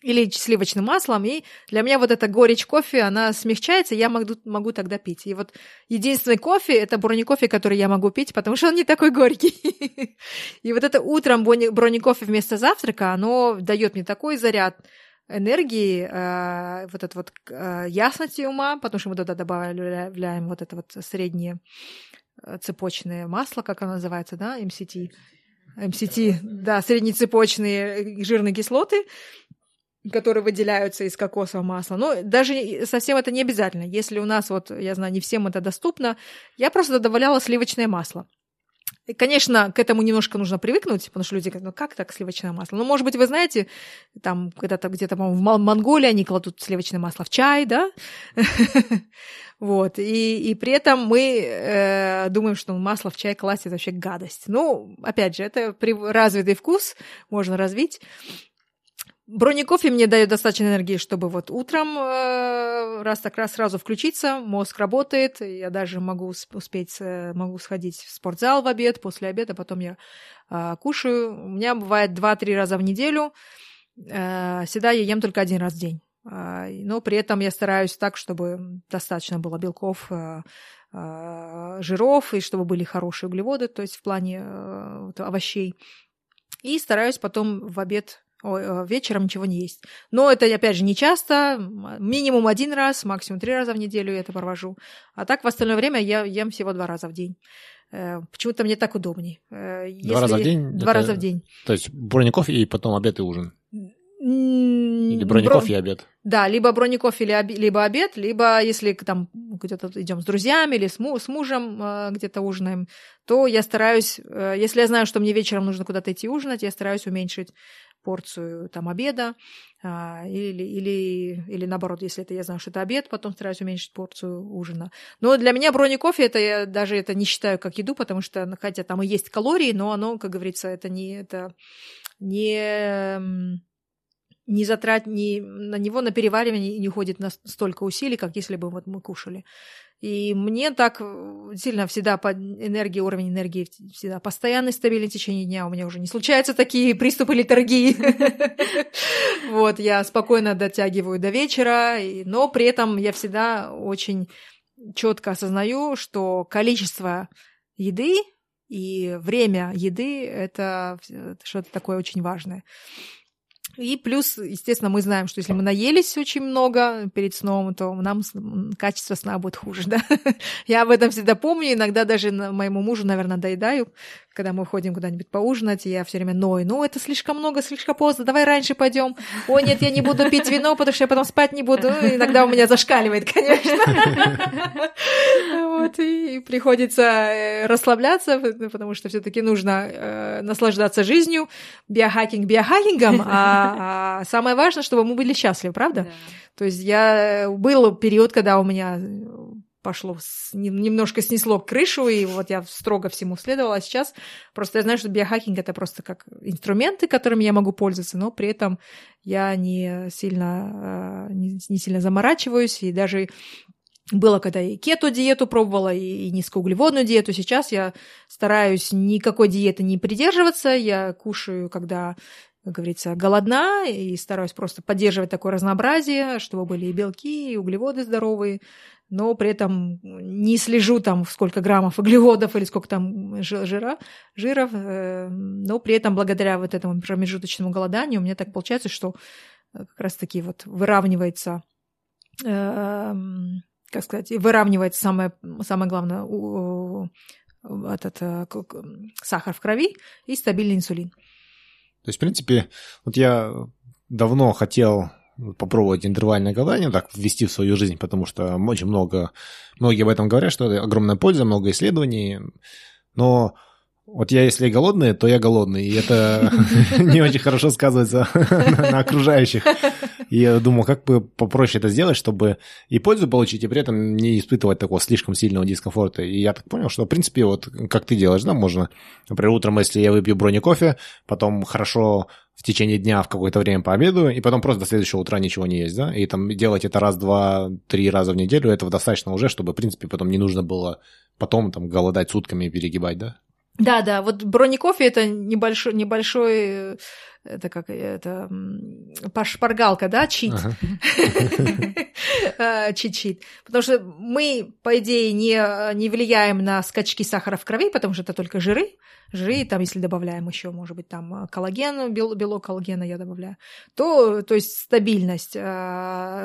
или сливочным маслом, и для меня вот эта горечь кофе, она смягчается, я могу, могу тогда пить. И вот единственный кофе — это бронекофе, который я могу пить, потому что он не такой горький. [laughs] И вот это утром бронекофе вместо завтрака, оно дает мне такой заряд, энергии, э, вот это вот э, ясности ума, потому что мы туда добавляем вот это вот среднее э, цепочное масло, как оно называется, да, MCT. MCT, да, среднецепочные жирные кислоты, которые выделяются из кокосового масла. Но даже совсем это не обязательно. Если у нас, вот, я знаю, не всем это доступно, я просто добавляла сливочное масло. И, конечно, к этому немножко нужно привыкнуть, потому что люди говорят, ну как так сливочное масло? Ну, может быть, вы знаете, там когда-то где-то, по-моему, в Монголии они кладут сливочное масло в чай, да? [laughs] Вот, и, и при этом мы э, думаем, что масло в чай класть – это вообще гадость. Ну, опять же, это развитый вкус, можно развить. Бронекофе мне дает достаточно энергии, чтобы вот утром э, раз так раз сразу включиться, мозг работает, я даже могу успеть, э, могу сходить в спортзал в обед, после обеда потом я э, кушаю. У меня бывает 2-3 раза в неделю, всегда я ем только один раз в день. Но при этом я стараюсь так, чтобы достаточно было белков, э, жиров, и чтобы были хорошие углеводы, то есть в плане э, овощей. И стараюсь потом в обед вечером ничего не есть. Но это, опять же, не часто, минимум один раз, максимум три раза в неделю я это провожу. А так в остальное время я ем всего два раза в день. Почему-то мне так удобней. Если... Два раза в день? Два это... раза в день. То есть броников и потом обед и ужин? Или броников Бро... и обед. Да, либо броников или об... либо обед, либо если там где-то идем с друзьями или с, му... с мужем э, где-то ужинаем, то я стараюсь, э, если я знаю, что мне вечером нужно куда-то идти ужинать, я стараюсь уменьшить порцию там обеда, а, или, или, или наоборот, если это я знаю, что это обед, потом стараюсь уменьшить порцию ужина. Но для меня брони кофе, это я даже это не считаю как еду, потому что, хотя там и есть калории, но оно, как говорится, это не, это не не затрат, не, на него на переваривание не уходит столько усилий, как если бы вот мы кушали. И мне так э, сильно всегда по энергии, уровень энергии всегда постоянный, стабильный в течение дня. У меня уже не случаются такие приступы литургии. [laughs] Вот, я спокойно дотягиваю до вечера, но при этом я всегда очень четко осознаю, что количество еды и время еды – это что-то такое очень важное. И плюс, естественно, мы знаем, что если мы наелись очень много перед сном, то нам качество сна будет хуже, [laughs] да. Я об этом всегда помню, иногда даже моему мужу, наверное, доедаю, когда мы ходим куда-нибудь поужинать, и я все время ной, ну, это слишком много, слишком поздно, давай раньше пойдем. О, нет, я не буду пить вино, потому что я потом спать не буду. Ну, иногда у меня зашкаливает, конечно. Вот, и приходится э, расслабляться, потому что все-таки нужно э, наслаждаться жизнью, биохакинг биохакингом, а, а самое важное, чтобы мы были счастливы, правда? То есть я был период, когда у меня пошло, немножко снесло крышу, и вот я строго всему следовала. А сейчас просто я знаю, что биохакинг — это просто как инструменты, которыми я могу пользоваться, но при этом я не сильно, э, не, сильно заморачиваюсь, и даже было, когда и кето-диету пробовала, и низкоуглеводную диету. Сейчас я стараюсь никакой диеты не придерживаться. Я кушаю, когда как говорится, голодна и стараюсь просто поддерживать такое разнообразие, чтобы были и белки, и углеводы здоровые, но при этом не слежу там, сколько граммов углеводов или сколько там жира, жиров, э, но при этом благодаря вот этому промежуточному голоданию у меня так получается, что э, как раз-таки вот выравнивается э, как сказать, выравнивается самое, самое главное, этот сахар в крови и стабильный инсулин. То есть, в принципе, вот я давно хотел попробовать интервальное голодание, так ввести в свою жизнь, потому что очень много, многие об этом говорят, что это огромная польза, много исследований, но вот я, если голодный, то я голодный, и это [laughs] не очень хорошо сказывается [laughs] на окружающих. И я думал, как бы попроще это сделать, чтобы и пользу получить, и при этом не испытывать такого слишком сильного дискомфорта. И я так понял, что, в принципе, вот как ты делаешь, да, можно, например, утром, если я выпью брони кофе, потом хорошо в течение дня в какое-то время пообедаю, и потом просто до следующего утра ничего не есть, да, и там делать это раз, два, три раза в неделю, этого достаточно уже, чтобы, в принципе, потом не нужно было потом там голодать сутками и перегибать, да? Да, да, вот брони кофе это небольшой, небольшой это как это шпаргалка, да, чит. Э, [laughs] чит-чит. Потому что мы, по идее, не, не влияем на скачки сахара в крови, потому что это только жиры жиры, там, если добавляем еще, может быть, там коллаген, бел, белок коллагена я добавляю, то, то есть стабильность э,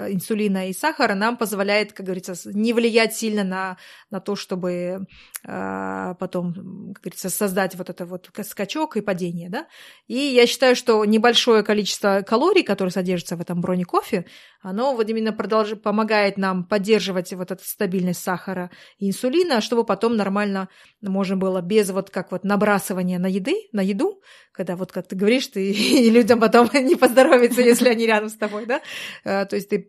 инсулина и сахара нам позволяет, как говорится, не влиять сильно на, на то, чтобы э, потом, как говорится, создать вот это вот скачок и падение, да. И я считаю, что небольшое количество калорий, которые содержатся в этом броне кофе, оно вот именно продолж... помогает нам поддерживать вот эту стабильность сахара и инсулина, чтобы потом нормально можно было без вот как вот набрасывания на еды, на еду, когда вот как ты говоришь, ты [laughs] и людям потом [laughs] не поздоровится, если они рядом с тобой, да, э, то есть ты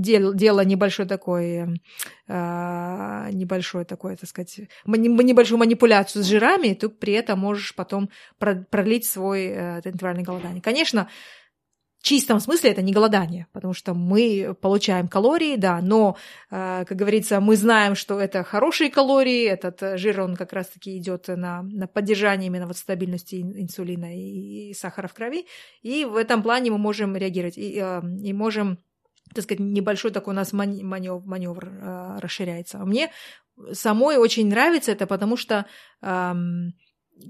дел, делала небольшой такой, э, небольшой такой, так сказать, небольшую манипуляцию с жирами, ты при этом можешь потом пролить свой э, интервальный голодание. Конечно, чистом смысле это не голодание, потому что мы получаем калории, да, но, э, как говорится, мы знаем, что это хорошие калории, этот жир, он как раз-таки идет на, на поддержание именно вот стабильности инсулина и, и сахара в крови, и в этом плане мы можем реагировать и, э, и можем так сказать, небольшой такой у нас маневр, маневр э, расширяется. А мне самой очень нравится это, потому что, эм,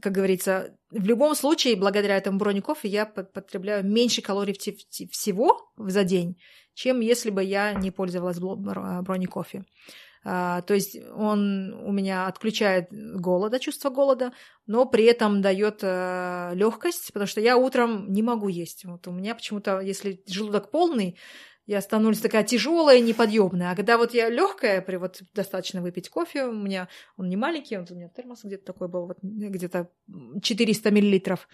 как говорится, в любом случае, благодаря этому бронекофе я потребляю меньше калорий всего за день, чем если бы я не пользовалась бронекофе. А, то есть он у меня отключает голода, чувство голода, но при этом дает а, легкость, потому что я утром не могу есть. Вот у меня почему-то, если желудок полный, я становлюсь такая тяжелая, неподъемная. А когда вот я легкая, при вот достаточно выпить кофе, у меня он не маленький, он у меня термос где-то такой был, вот где-то 400 миллилитров.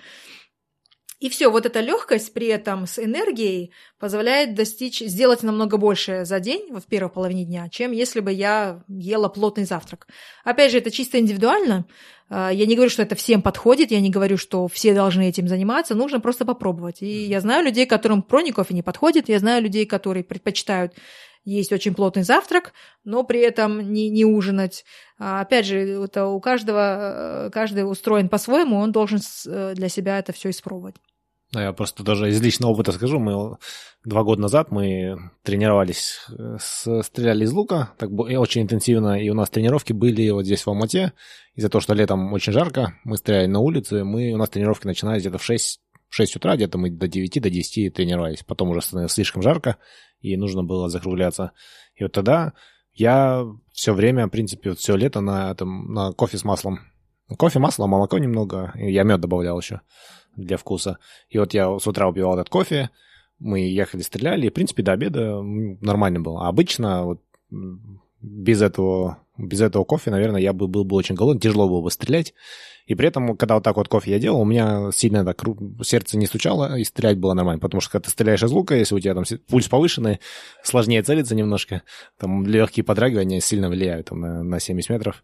И все, вот эта легкость при этом с энергией позволяет достичь, сделать намного больше за день, в первой половине дня, чем если бы я ела плотный завтрак. Опять же, это чисто индивидуально. А, я не говорю, что это всем подходит, я не говорю, что все должны этим заниматься, нужно просто попробовать. И я знаю людей, которым проников и не подходит, я знаю людей, которые предпочитают есть очень плотный завтрак, но при этом не, не ужинать. А, опять же, это у каждого, э, каждый устроен по-своему, он должен э, для себя это все испробовать. Я просто даже из личного опыта скажу, мы два года назад мы тренировались, э, с, стреляли из лука, так очень интенсивно, и у нас тренировки были вот здесь в Алмате. Из-за того, что летом очень жарко, мы стреляли на улице, мы, у нас тренировки начинались где-то в 6, 6 утра, где-то мы до 9, до 10 тренировались. Потом уже становилось слишком жарко, и нужно было закругляться. И вот тогда я все время, в принципе, вот все лето на, этом, на кофе с маслом. Кофе, масло, молоко немного, я мед добавлял еще для вкуса. И вот я с утра убивал этот кофе, мы ехали, стреляли, и, в принципе, до обеда нормально было. А обычно вот без этого, без этого кофе, наверное, я бы был бы очень голодный, тяжело было бы стрелять. И при этом, когда вот так вот кофе я делал, у меня сильно так сердце не стучало, и стрелять было нормально. Потому что когда ты стреляешь из лука, если у тебя там пульс повышенный, сложнее целиться немножко. Там легкие подрагивания сильно влияют там, на, на 70 метров.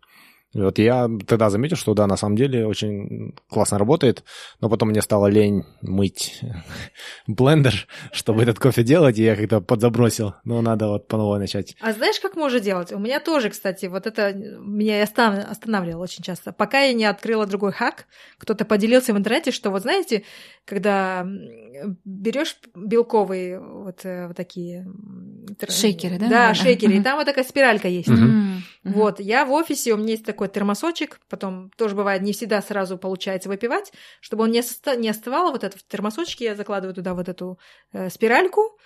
Вот я тогда заметил, что да, на самом деле очень классно работает, но потом мне стало лень мыть [laughs] блендер, чтобы этот кофе делать, и я как-то подзабросил. Но надо вот по новой начать. А знаешь, как можно делать? У меня тоже, кстати, вот это меня останавливало очень часто. Пока я не открыла другой хак, кто-то поделился в интернете, что вот знаете, когда берешь белковые вот, э, вот такие... Шейкеры, да? Да, шейкеры, и там вот такая спиралька есть. Вот, я в офисе, у меня есть такой термосочек, потом тоже бывает не всегда сразу получается выпивать, чтобы он не, оста- не остывал, вот этот в термосочке я закладываю туда вот эту э, спиральку,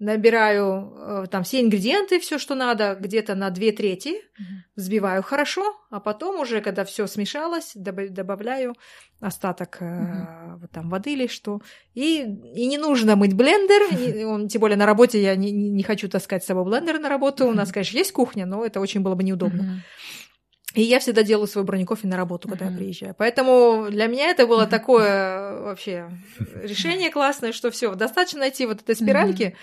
набираю э, там все ингредиенты, все, что надо, где-то на две трети, mm-hmm. взбиваю хорошо, а потом уже, когда все смешалось, доб- добавляю остаток mm-hmm. вот там воды или что. И, и не нужно мыть блендер, он, тем более на работе я не, не, не хочу таскать с собой блендер на работу, mm-hmm. у нас, [laughs] конечно, есть кухня, но это очень было бы неудобно. Mm-hmm. И я всегда делаю свой бронекофе на работу, когда uh-huh. я приезжаю. Поэтому для меня это было такое вообще решение классное, что все, достаточно найти вот этой спиральки,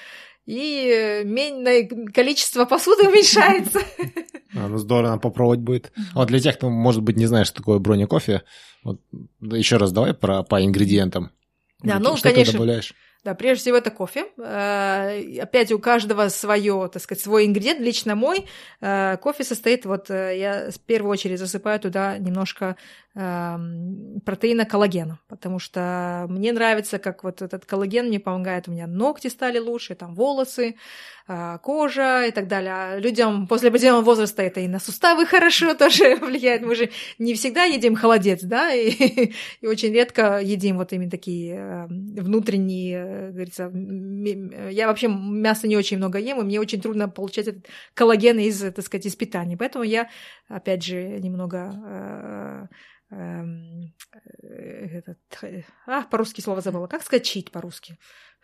uh-huh. и количество посуды [laughs] уменьшается. А, ну здорово, попробовать будет. Вот для тех, кто, может быть, не знает, что такое бронекофе, вот еще раз давай про, по ингредиентам. Да, ну, что конечно. Ты добавляешь? Да, прежде всего это кофе. Э, опять у каждого свое, так сказать, свой ингредиент. Лично мой э, кофе состоит, вот э, я в первую очередь засыпаю туда немножко протеина коллагена, потому что мне нравится, как вот этот коллаген мне помогает, у меня ногти стали лучше, там волосы, а, кожа и так далее. А людям после определенного возраста это и на суставы хорошо [laughs] тоже влияет. Мы же не всегда едим холодец, да, и, [laughs] и очень редко едим вот именно такие э, внутренние, э, говорится, я вообще мясо не очень много ем, и мне очень трудно получать этот коллаген из, так сказать, из питания. Поэтому я, опять же, немного э, эм, этот, а, по-русски слово забыла. Как сказать по-русски?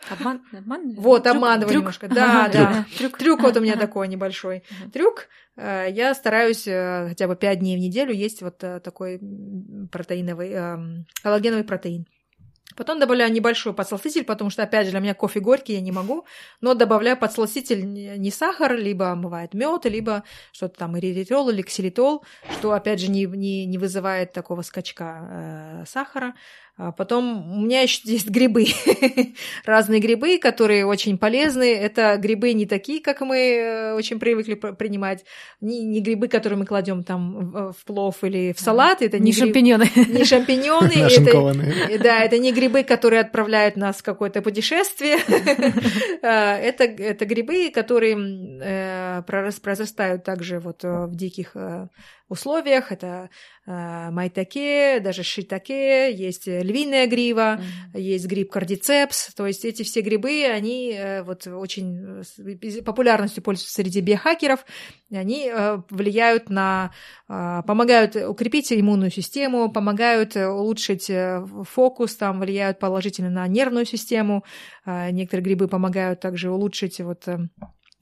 Обман, обман? Вот, трюк, обманывание трюк. немножко. Да, да. Трюк. трюк вот у меня такой небольшой. Трюк. Э, я стараюсь э, хотя бы пять дней в неделю есть вот э, такой протеиновый, эм, коллагеновый протеин. Потом добавляю небольшой подсластитель, потому что, опять же, для меня кофе горький, я не могу, но добавляю подсластитель не сахар, либо бывает мед, либо что-то там эритол или ксилитол, что, опять же, не, не, не вызывает такого скачка э, сахара. А потом у меня еще [laughs] есть грибы, [laughs] разные грибы, которые очень полезны. Это грибы не такие, как мы э, очень привыкли принимать, не, не грибы, которые мы кладем там в плов или в салат. Это не, не шампиньоны. Не [laughs] шампиньоны. это, да, это не грибы, которые отправляют нас в какое-то путешествие. это, это грибы, которые э, произрастают также вот в диких условиях. Это э, майтаке, даже шитаке, есть львиная грива, mm-hmm. есть гриб кардицепс. То есть эти все грибы, они э, вот очень э, популярностью пользуются среди биохакеров. Они э, влияют на, э, помогают укрепить иммунную систему, помогают улучшить э, фокус, там влияют положительно на нервную систему. Э, некоторые грибы помогают также улучшить вот э,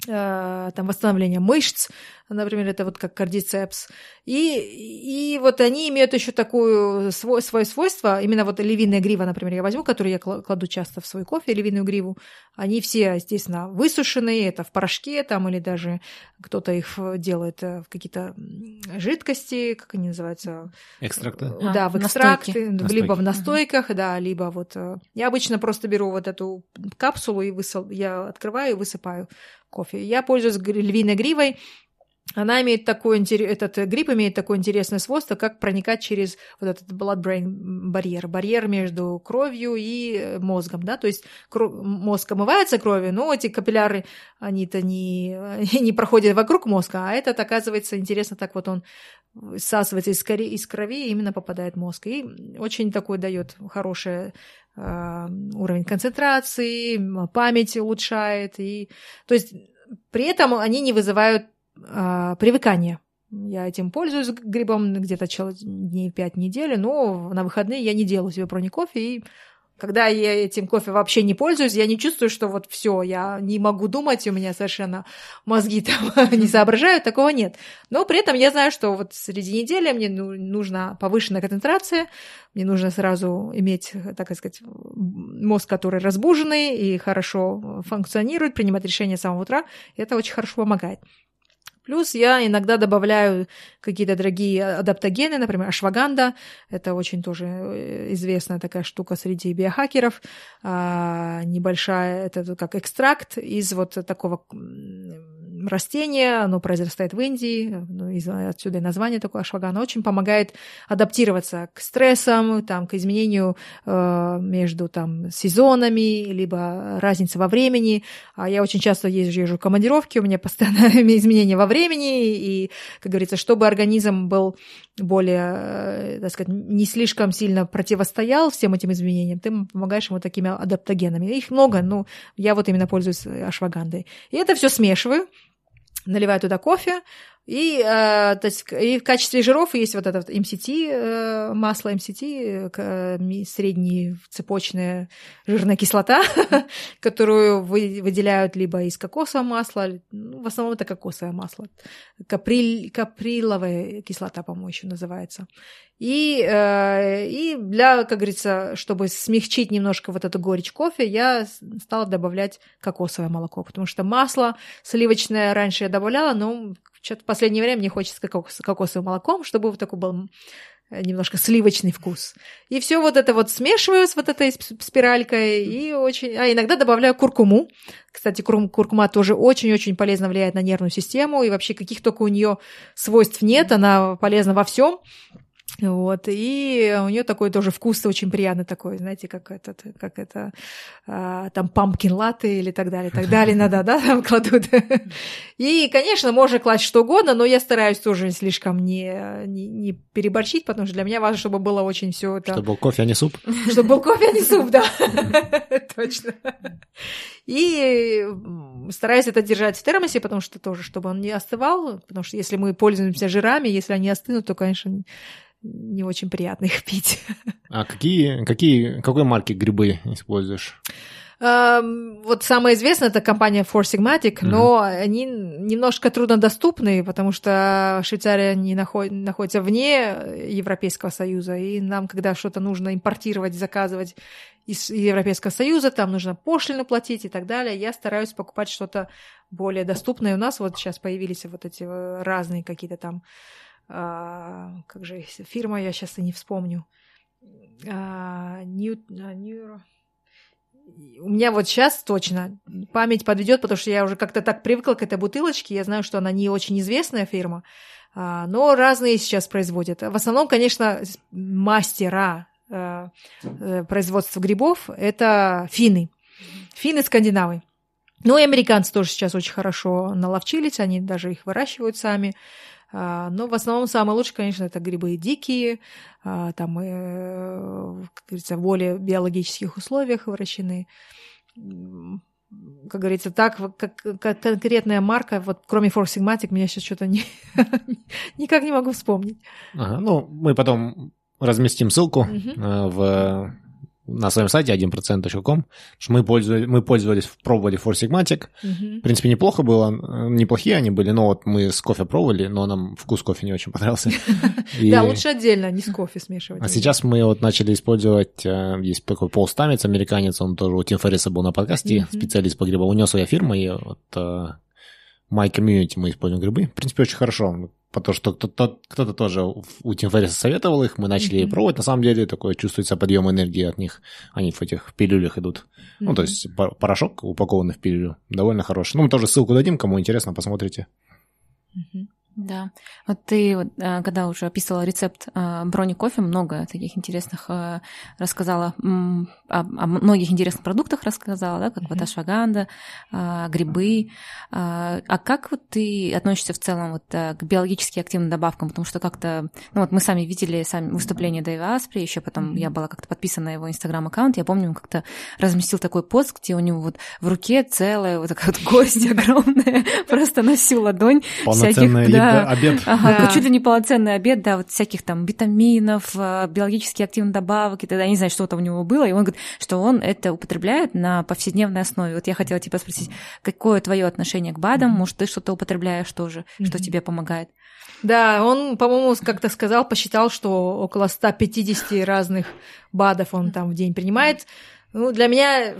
Э, там восстановление мышц, например, это вот как кардицепс. И, и вот они имеют еще такое свой, свое свойство, именно вот львиная грива, например, я возьму, которую я кладу часто в свой кофе, львиную гриву, они все, естественно, высушенные, это в порошке там, или даже кто-то их делает э, в какие-то жидкости, как они называются? Экстракты? А, да, в экстракты, настойки. либо в настойках, угу. да, либо вот... Э, я обычно просто беру вот эту капсулу и высыл, я открываю и высыпаю кофе. Я пользуюсь львиной гривой. Она имеет такой этот гриб имеет такое интересное свойство, как проникать через вот этот blood-brain барьер, барьер между кровью и мозгом, да, то есть мозг омывается кровью, но эти капилляры, они-то не, [laughs] не проходят вокруг мозга, а этот, оказывается, интересно, так вот он всасывается из, крови, из крови и именно попадает в мозг. И очень такой дает хороший э, уровень концентрации, память улучшает. И, то есть при этом они не вызывают э, привыкания. Я этим пользуюсь грибом где-то дней пять недели, но на выходные я не делаю себе прони-кофе и когда я этим кофе вообще не пользуюсь, я не чувствую, что вот все, я не могу думать, у меня совершенно мозги [laughs] там не соображают, такого нет. Но при этом я знаю, что вот среди недели мне ну, нужна повышенная концентрация, мне нужно сразу иметь, так сказать, мозг, который разбуженный и хорошо функционирует, принимать решения с самого утра. Это очень хорошо помогает. Плюс я иногда добавляю какие-то дорогие адаптогены, например, ашваганда. Это очень тоже э, известная такая штука среди биохакеров. А, небольшая, это как экстракт из вот такого растение, оно произрастает в Индии, ну, из, отсюда и название такое ашвагана, очень помогает адаптироваться к стрессам, там, к изменению э, между там, сезонами, либо разница во времени. А я очень часто езжу в командировки, у меня постоянно [laughs] изменения во времени, и, как говорится, чтобы организм был более, э, так сказать, не слишком сильно противостоял всем этим изменениям, ты помогаешь ему такими адаптогенами. Их много, но я вот именно пользуюсь ашвагандой. И это все смешиваю, наливаю туда кофе, и, э, то есть, и в качестве жиров есть вот это вот MCT, э, масло MCT, э, средняя цепочная жирная кислота, [laughs] которую вы, выделяют либо из кокосового масла, ну, в основном это кокосовое масло, каприль, каприловая кислота, по-моему, еще называется. И, э, и для, как говорится, чтобы смягчить немножко вот эту горечь кофе, я стала добавлять кокосовое молоко, потому что масло сливочное раньше я добавляла, но что-то в последнее время мне хочется кокос, кокосовым молоком, чтобы вот такой был немножко сливочный вкус. И все вот это вот смешиваю с вот этой спиралькой и очень... А иногда добавляю куркуму. Кстати, кур... куркума тоже очень-очень полезно влияет на нервную систему, и вообще каких только у нее свойств нет, она полезна во всем. Вот, и у нее такой тоже вкус очень приятный такой, знаете, как этот, как это, а, там, пампкин латте или так далее, так далее, [laughs] иногда, да, там кладут. [laughs] И, конечно, можно класть что угодно, но я стараюсь тоже слишком не, не, не переборщить, потому что для меня важно, чтобы было очень все это... Чтобы был кофе, а не суп. [laughs] Чтобы был кофе, а не суп, да. Точно. И стараюсь это держать в термосе, потому что тоже, чтобы он не остывал, потому что если мы пользуемся жирами, если они остынут, то, конечно, не очень приятно их пить. [laughs] А какие, какие, какой марки грибы используешь? Вот самая известная это компания Four Sigmatic, mm-hmm. но они немножко труднодоступны, потому что Швейцария не наход, находится вне Европейского Союза, и нам, когда что-то нужно импортировать, заказывать из Европейского Союза, там нужно пошлину платить и так далее, я стараюсь покупать что-то более доступное. У нас вот сейчас появились вот эти э, разные какие-то там а, как же фирма, я сейчас и не вспомню. А, New... У меня вот сейчас точно память подведет, потому что я уже как-то так привыкла к этой бутылочке. Я знаю, что она не очень известная фирма, а, но разные сейчас производят. В основном, конечно, мастера э, э, производства грибов, это финны. Финны скандинавы. Ну и американцы тоже сейчас очень хорошо наловчились, они даже их выращивают сами. А, но в основном самое лучшее, конечно, это грибы дикие, а, там, э, как говорится, в более биологических условиях выращены как говорится, так, как, как конкретная марка, вот кроме Four Sigmatic, меня сейчас что-то не, [laughs] никак не могу вспомнить. Ага, ну, мы потом разместим ссылку uh-huh. в на своем сайте 1%.com, что мы, пользовались, мы пользовались, пробовали Four Sigmatic. Угу. В принципе, неплохо было, неплохие они были, но вот мы с кофе пробовали, но нам вкус кофе не очень понравился. [laughs] Да, лучше отдельно, не с кофе смешивать. А сейчас мы вот начали использовать, э, есть такой Пол Стамец, американец, он тоже у Тим Ферриса был на подкасте, специалист по грибам, у него своя фирма, и вот э, My Community мы используем грибы. В принципе, очень хорошо потому что кто-то, кто-то тоже у Тим Ферриса советовал их, мы начали mm-hmm. пробовать. На самом деле такое чувствуется подъем энергии от них. Они в этих пилюлях идут. Mm-hmm. Ну, то есть порошок, упакованный в пилюлю, довольно хороший. Ну, мы тоже ссылку дадим, кому интересно, посмотрите. Mm-hmm. Да. Вот ты, э, когда уже описывала рецепт э, брони кофе, много таких интересных э, рассказала, о многих интересных продуктах рассказала, да, как вот ашваганда, грибы. А как вот ты относишься в целом вот к биологически активным добавкам? Потому что как-то, ну вот мы сами видели сами выступление Дэйва Аспри, еще потом я была как-то подписана на его инстаграм-аккаунт, я помню, он как-то разместил такой пост, где у него вот в руке целая вот такая вот [laughs] кость огромная, [laughs] просто на всю ладонь всяких, да, обед. Ага, да. чуть ли не полноценный обед, да, вот всяких там витаминов, э, биологически активных добавок и тогда не знаю, что там у него было, и он говорит, что он это употребляет на повседневной основе. Вот я хотела тебя спросить, какое твое отношение к БАДам? Может, ты что-то употребляешь тоже, что тебе помогает? Да, он, по-моему, как-то сказал, посчитал, что около 150 разных БАДов он там в день принимает. Ну, для меня,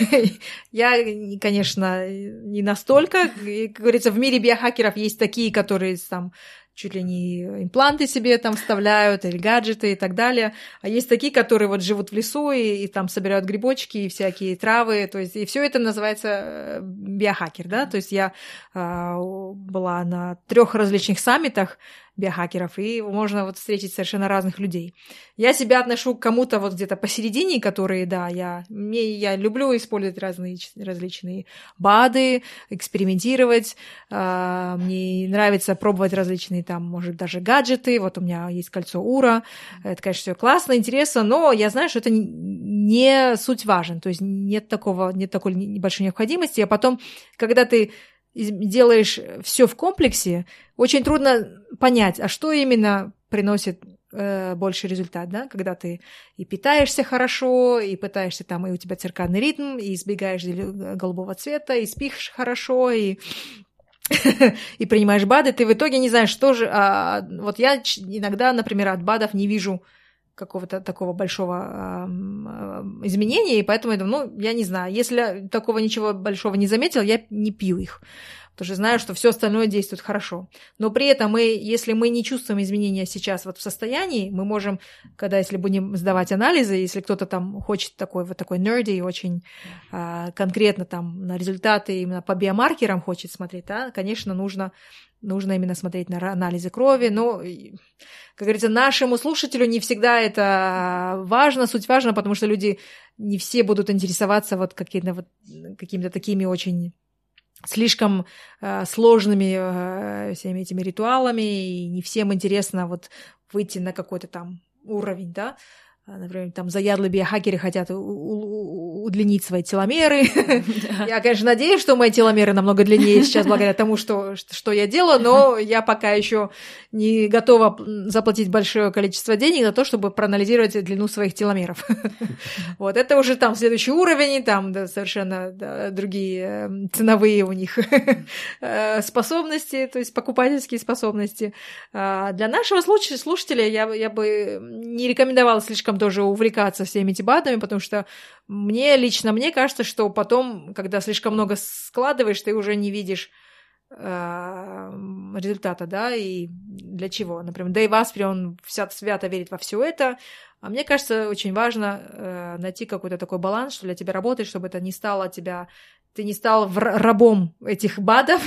[laughs] я, конечно, не настолько. Как говорится, в мире биохакеров есть такие, которые там чуть ли не импланты себе там вставляют, или гаджеты и так далее. А есть такие, которые вот живут в лесу и, и там собирают грибочки и всякие травы. То есть, и все это называется э, биохакер, да. То есть я э, была на трех различных саммитах биохакеров, и можно вот встретить совершенно разных людей. Я себя отношу к кому-то вот где-то посередине, которые, да, я, мне, я люблю использовать разные различные БАДы, экспериментировать, э, мне нравится пробовать различные там, может, даже гаджеты, вот у меня есть кольцо Ура, это, конечно, все классно, интересно, но я знаю, что это не суть важен, то есть нет такого, нет такой небольшой необходимости, а потом, когда ты делаешь все в комплексе, очень трудно понять, а что именно приносит э, больший результат, да, когда ты и питаешься хорошо, и пытаешься там, и у тебя циркадный ритм, и избегаешь голубого цвета, и спишь хорошо, и [laughs] и принимаешь БАДы, ты в итоге не знаешь, что же... А, вот я иногда, например, от БАДов не вижу какого-то такого большого э, изменения, и поэтому я думаю, ну, я не знаю, если такого ничего большого не заметил, я не пью их потому что знаю, что все остальное действует хорошо. Но при этом мы, если мы не чувствуем изменения сейчас вот в состоянии, мы можем, когда если будем сдавать анализы, если кто-то там хочет такой вот такой нерди очень а, конкретно там на результаты именно по биомаркерам хочет смотреть, да, конечно, нужно нужно именно смотреть на анализы крови. Но, как говорится, нашему слушателю не всегда это важно, суть важна, потому что люди не все будут интересоваться вот какими-то вот, какими такими очень слишком э, сложными э, всеми этими ритуалами, и не всем интересно вот выйти на какой-то там уровень, да, например, там заядлые биохакеры хотят удлинить свои теломеры. [laughs] [laughs] Я, конечно, надеюсь, что мои теломеры намного длиннее сейчас благодаря тому, что, что я делаю, но я пока еще не готова заплатить большое количество денег за то, чтобы проанализировать длину своих теломеров. [laughs] Вот это уже там следующий уровень, там совершенно другие эм, ценовые у них э, способности, то есть покупательские способности. А для нашего слушателя я, я бы не рекомендовала слишком слишком тоже увлекаться всеми этими БАДами, потому что мне лично, мне кажется, что потом, когда слишком много складываешь, ты уже не видишь э, результата, да, и для чего. Например, Дэйв Аспри, он вся свято верит во все это, а мне кажется, очень важно э, найти какой-то такой баланс, что для тебя работает, чтобы это не стало тебя ты не стал рабом этих БАДов,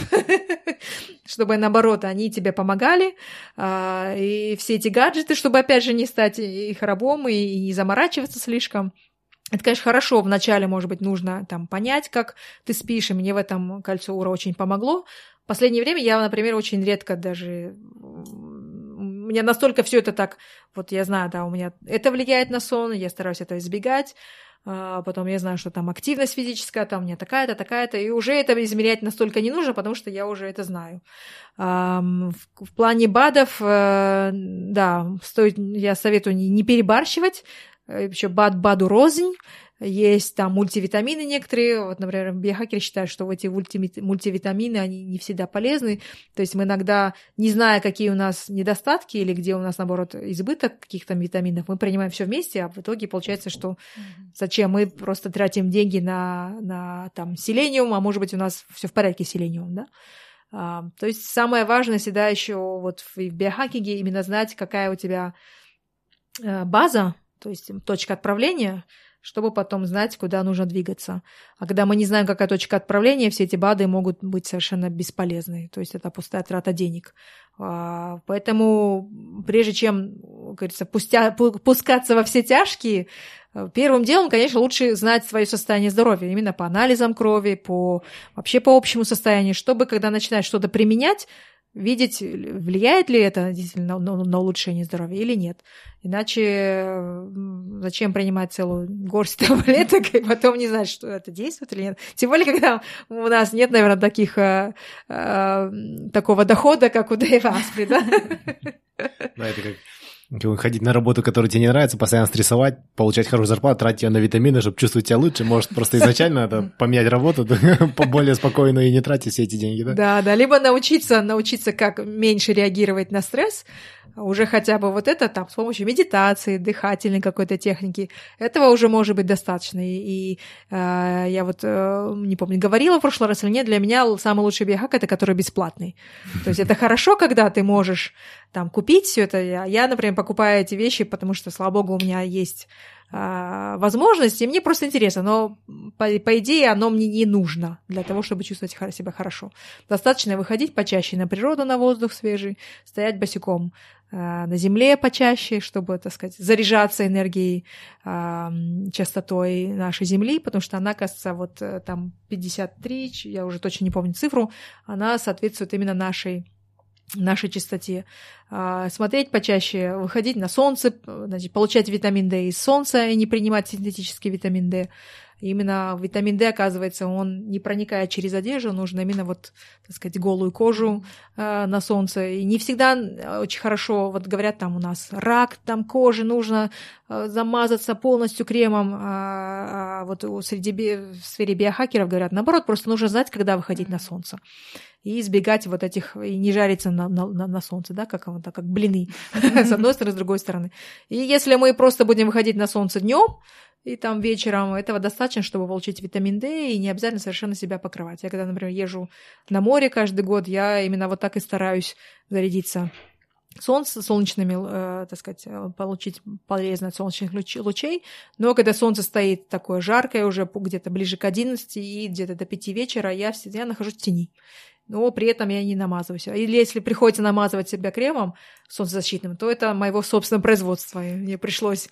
[laughs] чтобы, наоборот, они тебе помогали, а, и все эти гаджеты, чтобы, опять же, не стать их рабом и не заморачиваться слишком. Это, конечно, хорошо. Вначале, может быть, нужно там понять, как ты спишь, и мне в этом кольцо Ура очень помогло. В последнее время я, например, очень редко даже... У меня настолько все это так... Вот я знаю, да, у меня это влияет на сон, я стараюсь это избегать. А потом я знаю, что там активность физическая, там у меня такая-то, такая-то, и уже это измерять настолько не нужно, потому что я уже это знаю. В плане БАДов, э, да, стоит, я советую не перебарщивать, еще БАД БАДу рознь, есть там мультивитамины некоторые, вот, например, биохакеры считают, что эти мультивитамины, они не всегда полезны, то есть мы иногда, не зная, какие у нас недостатки или где у нас, наоборот, избыток каких-то витаминов, мы принимаем все вместе, а в итоге получается, что зачем мы просто тратим деньги на, на там, селениум, а может быть, у нас все в порядке с селениумом, да? А, то есть самое важное всегда еще вот в биохакинге именно знать, какая у тебя э, база, то есть точка отправления, чтобы потом знать, куда нужно двигаться. А когда мы не знаем, какая точка отправления, все эти БАДы могут быть совершенно бесполезны. То есть это пустая трата денег. А, поэтому прежде чем, говорится, пустя, пускаться во все тяжкие, Первым делом, конечно, лучше знать свое состояние здоровья, именно по анализам крови, по вообще по общему состоянию, чтобы, когда начинаешь что-то применять, видеть, влияет ли это действительно на, на, улучшение здоровья или нет. Иначе зачем принимать целую горсть [laughs] таблеток и потом не знать, что это действует или нет. Тем более, когда у нас нет, наверное, таких, э, э, такого дохода, как у Дэйва Аспри, да? [laughs] Да, это как ходить на работу, которая тебе не нравится, постоянно стрессовать, получать хорошую зарплату, тратить ее на витамины, чтобы чувствовать себя лучше. Может, просто изначально это [laughs] поменять работу [laughs] более спокойно и не тратить все эти деньги, да? Да, да, либо научиться, научиться, как меньше реагировать на стресс, уже хотя бы вот это там с помощью медитации, дыхательной какой-то техники, этого уже может быть достаточно. И, и э, я вот э, не помню, говорила в прошлый раз или нет, для меня самый лучший биохак это который бесплатный. То есть это хорошо, когда ты можешь там купить все это. Я, например, покупаю эти вещи, потому что, слава богу, у меня есть а, возможности, мне просто интересно, но по, по идее оно мне не нужно для того, чтобы чувствовать себя хорошо. Достаточно выходить почаще на природу, на воздух свежий, стоять босиком на земле почаще, чтобы, так сказать, заряжаться энергией, а, частотой нашей Земли, потому что она, кажется, вот э, там 53, я уже точно не помню цифру, она соответствует именно нашей нашей чистоте. А, смотреть почаще, выходить на солнце, значит, получать витамин D из солнца и не принимать синтетический витамин D. Именно витамин D, оказывается, он не проникает через одежду, нужно именно вот, так сказать, голую кожу э, на солнце. И не всегда очень хорошо, вот говорят там у нас рак там кожи, нужно э, замазаться полностью кремом. А, а вот среди в сфере биохакеров говорят, наоборот, просто нужно знать, когда выходить на солнце и избегать вот этих, и не жариться на, на, на солнце, да, как, так, как блины, [laughs] с одной стороны, с другой стороны. И если мы просто будем выходить на солнце днем, и там вечером этого достаточно, чтобы получить витамин D, и не обязательно совершенно себя покрывать. Я когда, например, езжу на море каждый год, я именно вот так и стараюсь зарядиться солнце, солнечными, э, так сказать, э, получить полезно от солнечных лучей. Но когда солнце стоит такое жаркое, уже где-то ближе к 11 и где-то до 5 вечера, я, я нахожусь в тени но при этом я не намазываюсь. Или если приходится намазывать себя кремом солнцезащитным, то это моего собственного производства. И мне пришлось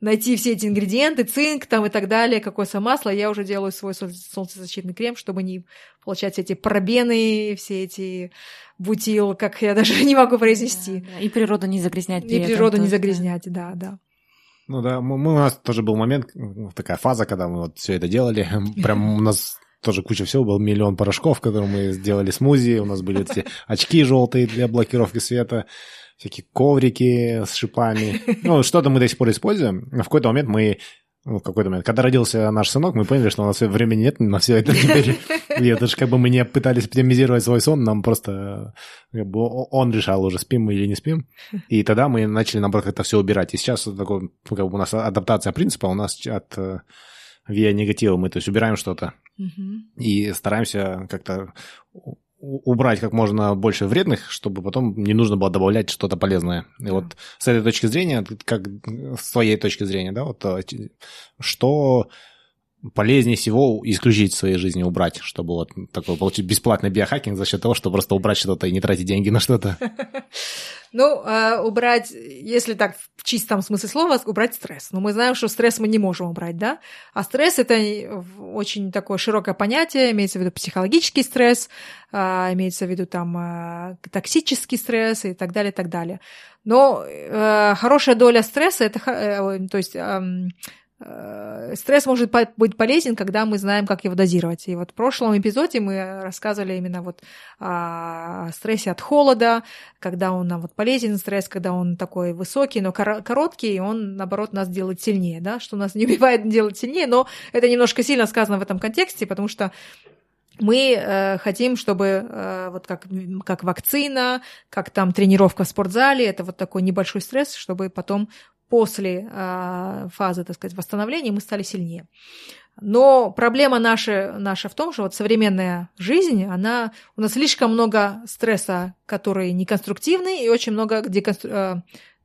найти все эти ингредиенты, цинк там и так далее, какое-то масло. Я уже делаю свой солнцезащитный крем, чтобы не получать эти пробены, все эти бутил, как я даже [laughs] не могу произнести. Да, да. И природу не загрязнять. И природу тоже, не загрязнять, да, да. Ну да, мы, у нас тоже был момент, такая фаза, когда мы вот все это делали. [laughs] Прям у нас тоже куча всего, был миллион порошков, которые мы сделали смузи, у нас были эти [laughs] очки желтые для блокировки света, всякие коврики с шипами. Ну, что-то мы до сих пор используем. В какой-то момент мы ну, в какой-то момент. Когда родился наш сынок, мы поняли, что у нас времени нет на все это теперь. И это же как бы мы не пытались оптимизировать свой сон, нам просто как бы, он решал уже, спим мы или не спим. И тогда мы начали, наоборот, это все убирать. И сейчас такой, как бы у нас адаптация принципа, у нас от э, виа негатива мы, то есть убираем что-то угу. и стараемся как-то убрать как можно больше вредных, чтобы потом не нужно было добавлять что-то полезное. И да. вот с этой точки зрения, как с твоей точки зрения, да, вот э, что полезнее всего исключить в своей жизни, убрать, чтобы вот такой получить бесплатный биохакинг за счет того, чтобы просто убрать что-то и не тратить деньги на что-то? [laughs] Ну, а, убрать, если так в чистом смысле слова, убрать стресс. Но мы знаем, что стресс мы не можем убрать, да? А стресс — это очень такое широкое понятие, имеется в виду психологический стресс, а, имеется в виду там а, токсический стресс и так далее, и так далее. Но э, хорошая доля стресса — это, э, то есть стресс может быть полезен, когда мы знаем, как его дозировать. И вот в прошлом эпизоде мы рассказывали именно вот о стрессе от холода, когда он нам вот полезен стресс, когда он такой высокий, но короткий, и он, наоборот, нас делает сильнее, да, что нас не убивает делать сильнее, но это немножко сильно сказано в этом контексте, потому что мы э, хотим, чтобы э, вот как, как вакцина, как там тренировка в спортзале, это вот такой небольшой стресс, чтобы потом после э, фазы, так сказать, восстановления мы стали сильнее. Но проблема наша, наша в том, что вот современная жизнь, она, у нас слишком много стресса, который неконструктивный, и очень много деконстру, э,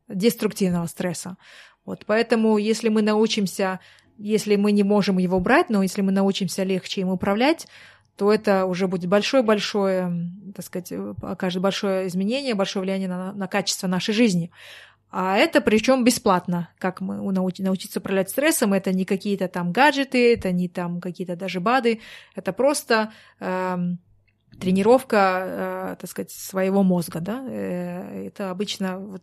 деструктивного стресса. Вот, поэтому если мы научимся, если мы не можем его брать, но если мы научимся легче им управлять, то это уже будет большое-большое, так сказать, окажет большое изменение, большое влияние на, на качество нашей жизни. А это причем бесплатно, как мы науч, научиться управлять стрессом. Это не какие-то там гаджеты, это не там какие-то даже БАДы. Это просто э, тренировка, э, так сказать, своего мозга. Да? Э, это обычно вот,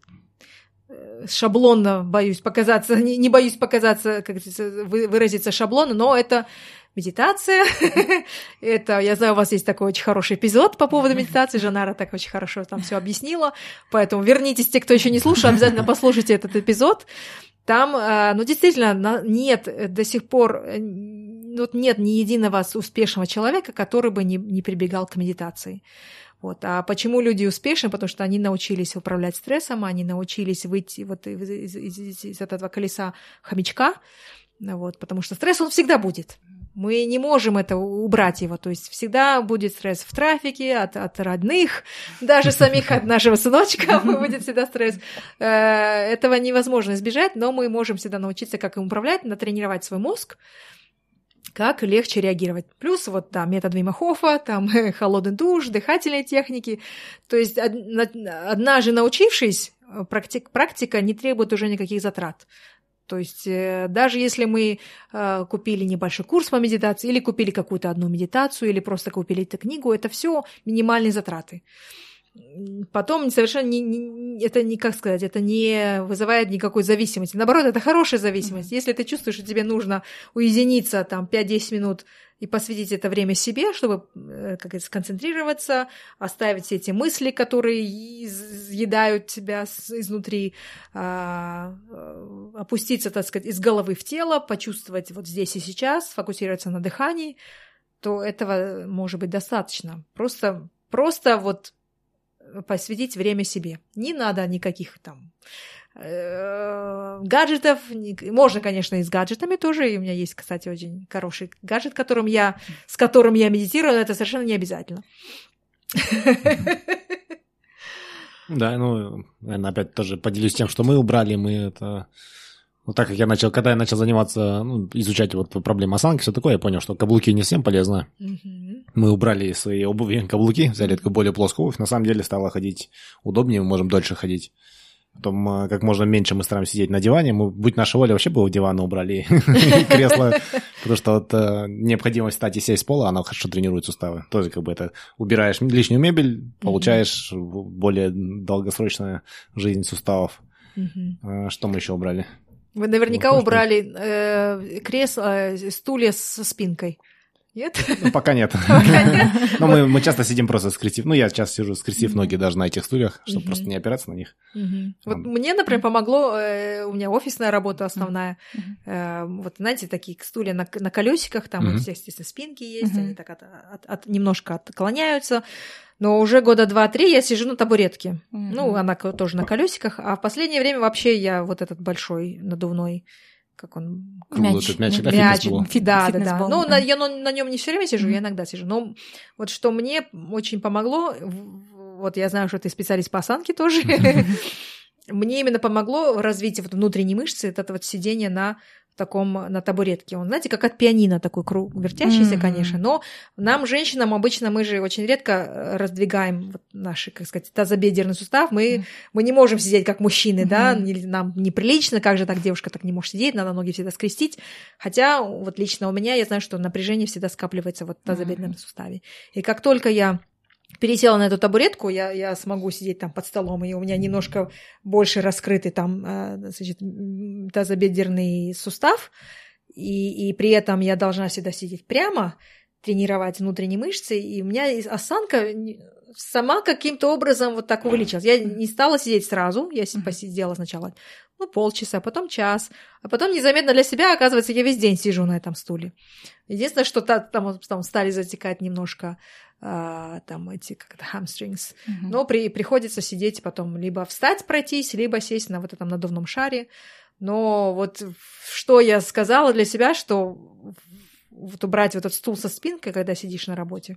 э, шаблонно боюсь показаться, [laughs] не, не боюсь показаться, как выразиться шаблонно, но это медитация. [laughs] Это, я знаю, у вас есть такой очень хороший эпизод по поводу медитации. Жанара так очень хорошо там все объяснила. Поэтому вернитесь, те, кто еще не слушал, обязательно послушайте этот эпизод. Там, э, ну, действительно, нет до сих пор, э, вот нет ни единого успешного человека, который бы не, не прибегал к медитации. Вот. А почему люди успешны? Потому что они научились управлять стрессом, они научились выйти вот из, из, из, из этого колеса хомячка, вот, потому что стресс он всегда будет. Мы не можем это убрать его. То есть всегда будет стресс в трафике от, от родных, [laughs] даже самих от нашего сыночка [laughs] будет всегда стресс. Э, этого невозможно избежать, но мы можем всегда научиться, как им управлять, натренировать свой мозг, как легче реагировать. Плюс вот, да, метод Вимахофа, там [laughs] холодный душ, дыхательные техники. То есть однажды научившись, практик, практика не требует уже никаких затрат. То есть э, даже если мы э, купили небольшой курс по медитации или купили какую-то одну медитацию или просто купили эту книгу, это все минимальные затраты. Потом совершенно не, не, это не, как сказать, это не вызывает никакой зависимости. Наоборот, это хорошая зависимость. Mm-hmm. Если ты чувствуешь, что тебе нужно уединиться там 5-10 минут и посвятить это время себе, чтобы э, как это, сконцентрироваться, оставить все эти мысли, которые съедают тебя изнутри, а, э, опуститься, так сказать, из головы в тело, почувствовать вот здесь и сейчас, сфокусироваться на дыхании, то этого может быть достаточно. Просто, просто вот посвятить время себе. Не надо никаких там Э, гаджетов. Можно, конечно, и с гаджетами тоже. И у меня есть, кстати, очень хороший гаджет, которым я, с которым я медитирую, но это совершенно не обязательно. Да, ну, наверное, опять тоже поделюсь тем, что мы убрали, мы это... Ну, так как я начал, когда я начал заниматься, ну, изучать вот проблемы осанки, все такое, я понял, что каблуки не всем полезны. Угу. Мы убрали своей обуви [laughs] каблуки, взяли такую более плоскую обувь. На самом деле стало ходить удобнее, мы можем дольше ходить. Потом э, как можно меньше мы стараемся сидеть на диване. Мы, будь наша воля, вообще бы дивана убрали [laughs] кресло, потому что вот э, необходимость встать и сесть с пола, она хорошо тренирует суставы. Тоже как бы это убираешь лишнюю мебель, получаешь более долгосрочную жизнь суставов. А что мы еще убрали? Вы наверняка убрали э, кресло, стулья со спинкой. Нет? Ну, пока нет. [laughs] Но [laughs] мы, мы часто сидим просто скрестив. Ну, я сейчас сижу скрестив ноги даже на этих стульях, чтобы просто не опираться на них. Вот мне, например, помогло, э, у меня офисная работа основная. Э, вот, знаете, такие стулья на, колесиках, там у всех, естественно, спинки есть, они так немножко отклоняются. Но уже года два-три я сижу на табуретке. Ну, она тоже на колесиках. А в последнее время вообще я вот этот большой надувной как он мяч, мяч, мяч, мяч фи, да, да, да. Ну, на, я на, на нем не все время сижу, mm-hmm. я иногда сижу. Но вот что мне очень помогло, вот я знаю, что ты специалист по осанке тоже, [laughs] мне именно помогло развить вот внутренние мышцы, это вот сидение на таком, на табуретке. Он, знаете, как от пианино такой круг, вертящийся, mm-hmm. конечно, но нам, женщинам, обычно мы же очень редко э, раздвигаем вот наши, как сказать, тазобедерный сустав, мы, mm-hmm. мы не можем сидеть как мужчины, mm-hmm. да, нам неприлично, как же так девушка так не может сидеть, надо ноги всегда скрестить, хотя вот лично у меня я знаю, что напряжение всегда скапливается вот в тазобедренном mm-hmm. суставе. И как только я пересела на эту табуретку, я, я смогу сидеть там под столом, и у меня немножко больше раскрытый там, э, значит, тазобедерный сустав, и, и при этом я должна всегда сидеть прямо, тренировать внутренние мышцы, и у меня осанка сама каким-то образом вот так увеличилась. Я не стала сидеть сразу, я посидела сначала ну, полчаса, потом час, а потом незаметно для себя, оказывается, я весь день сижу на этом стуле. Единственное, что там, там стали затекать немножко а, там эти как-то hamstrings. Uh-huh. Но при, приходится сидеть потом либо встать пройтись, либо сесть на вот этом надувном шаре. Но вот что я сказала для себя, что вот убрать вот этот стул со спинкой, когда сидишь на работе,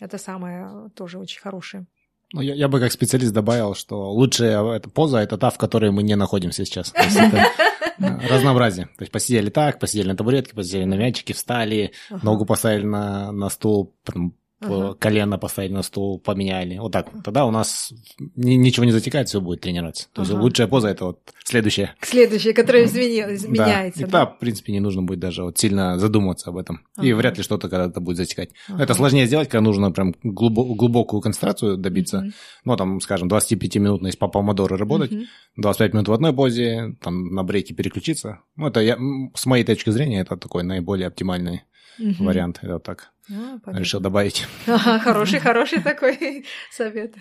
это самое тоже очень хорошее. Ну, я, я бы как специалист добавил, что лучшая эта поза – это та, в которой мы не находимся сейчас. [laughs] разнообразие. То есть посидели так, посидели на табуретке, посидели на мячике, встали, ногу поставили на, на стул, потом uh-huh. колено поставили на стул, поменяли. Вот так. Тогда у нас ничего не затекает, все будет тренироваться. То есть лучшая поза это вот следующая. Следующая, которая изменяется. Да. И да? в принципе, не нужно будет даже вот сильно задумываться об этом. Uh-huh. И вряд ли что-то когда-то будет затекать. Uh-huh. Это сложнее сделать, когда нужно прям глубокую концентрацию добиться. Uh-huh. Ну, там, скажем, 25 минут, если по помодору работать, uh-huh. 25 минут в одной позе, там на брейке переключиться. Ну, это я, с моей точки зрения, это такой наиболее оптимальный угу. вариант. Это так а, решил добавить. Ага, хороший, хороший такой [laughs] совет.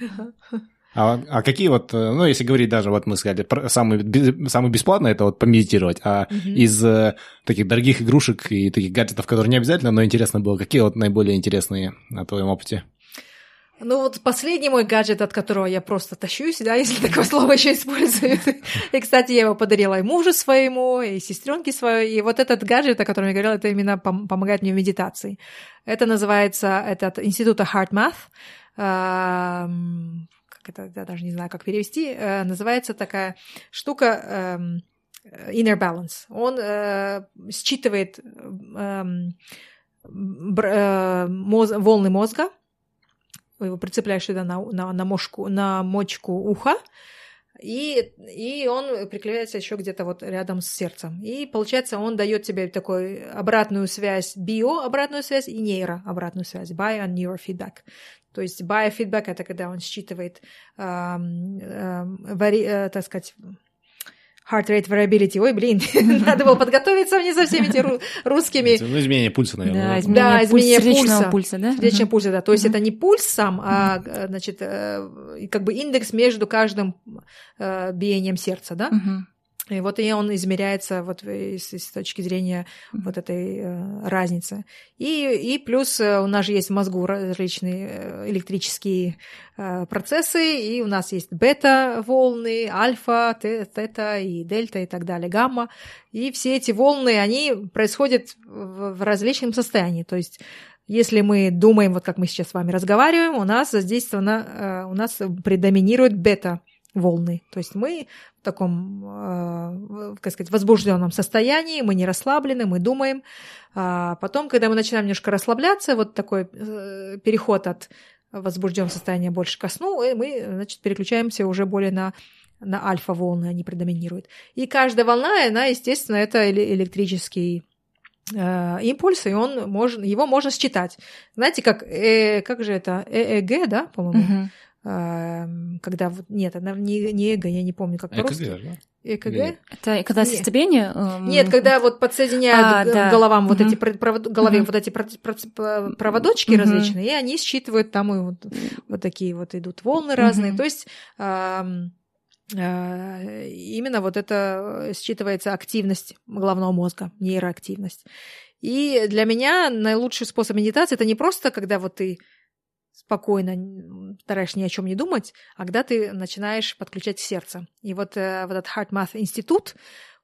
А, а какие вот, э, ну, если говорить даже, вот мы сказали, самый, самый бесплатный это вот помедитировать, а угу. из э, таких дорогих игрушек и таких гаджетов, которые не обязательно, но интересно было, какие вот наиболее интересные на твоем опыте? Ну вот последний мой гаджет, от которого я просто тащусь, да, если [laughs] такое слово еще используют. И, кстати, я его подарила и мужу своему, и сестренке своей. И вот этот гаджет, о котором я говорила, это именно пом- помогает мне в медитации. Это называется, этот института Heart Math. как это, я даже не знаю, как перевести. Э, называется такая штука эм, Inner Balance. Он э, считывает эм, э, волны мозга, его прицепляешь сюда на, на, на, мошку, на мочку уха, и, и он приклеивается еще где-то вот рядом с сердцем. И получается, он дает тебе такой обратную связь, био обратную связь и нейро обратную связь, bio and neurofeedback. То есть biofeedback это когда он считывает, эм, эм, вари, э, так сказать, heart rate variability. Ой, блин, [laughs] надо было подготовиться мне со всеми этими русскими. Ну, изменение пульса, наверное. Да, изменение, да, изменение пульса. пульса да? Сердечного пульса, да. То есть это не пульс сам, а, значит, э, как бы индекс между каждым э, биением сердца, да? И вот и он измеряется вот с, с точки зрения вот этой э, разницы. И, и плюс э, у нас же есть в мозгу различные э, электрические э, процессы, и у нас есть бета-волны, альфа, тета и дельта и так далее, гамма. И все эти волны, они происходят в, в различном состоянии. То есть если мы думаем, вот как мы сейчас с вами разговариваем, у нас здесь э, у нас предоминирует бета волны. То есть мы в таком, э, как сказать, возбужденном состоянии, мы не расслаблены, мы думаем. А потом, когда мы начинаем немножко расслабляться, вот такой э, переход от возбужденного состояния больше ко сну, и мы, значит, переключаемся уже более на на альфа-волны, они предоминируют. И каждая волна, она, естественно, это электрический э, импульс, и он можно, его можно считать. Знаете, как, э, как же это, ЭЭГ, да, по-моему? Uh-huh когда вот нет, она не, не эго, я не помню, как по-русски. ЭКГ, да? ЭКГ? Это когда сердцебиение? Эм... Нет, когда вот подсоединяют а, да. головам угу. вот эти провод... голове угу. вот эти проводочки угу. различные, и они считывают там и вот, вот такие вот идут волны разные. Угу. То есть а, а, именно вот это считывается активность головного мозга, нейроактивность. И для меня наилучший способ медитации это не просто, когда вот ты спокойно стараешься ни о чем не думать, а когда ты начинаешь подключать сердце. И вот, э, вот этот Heart Math институт,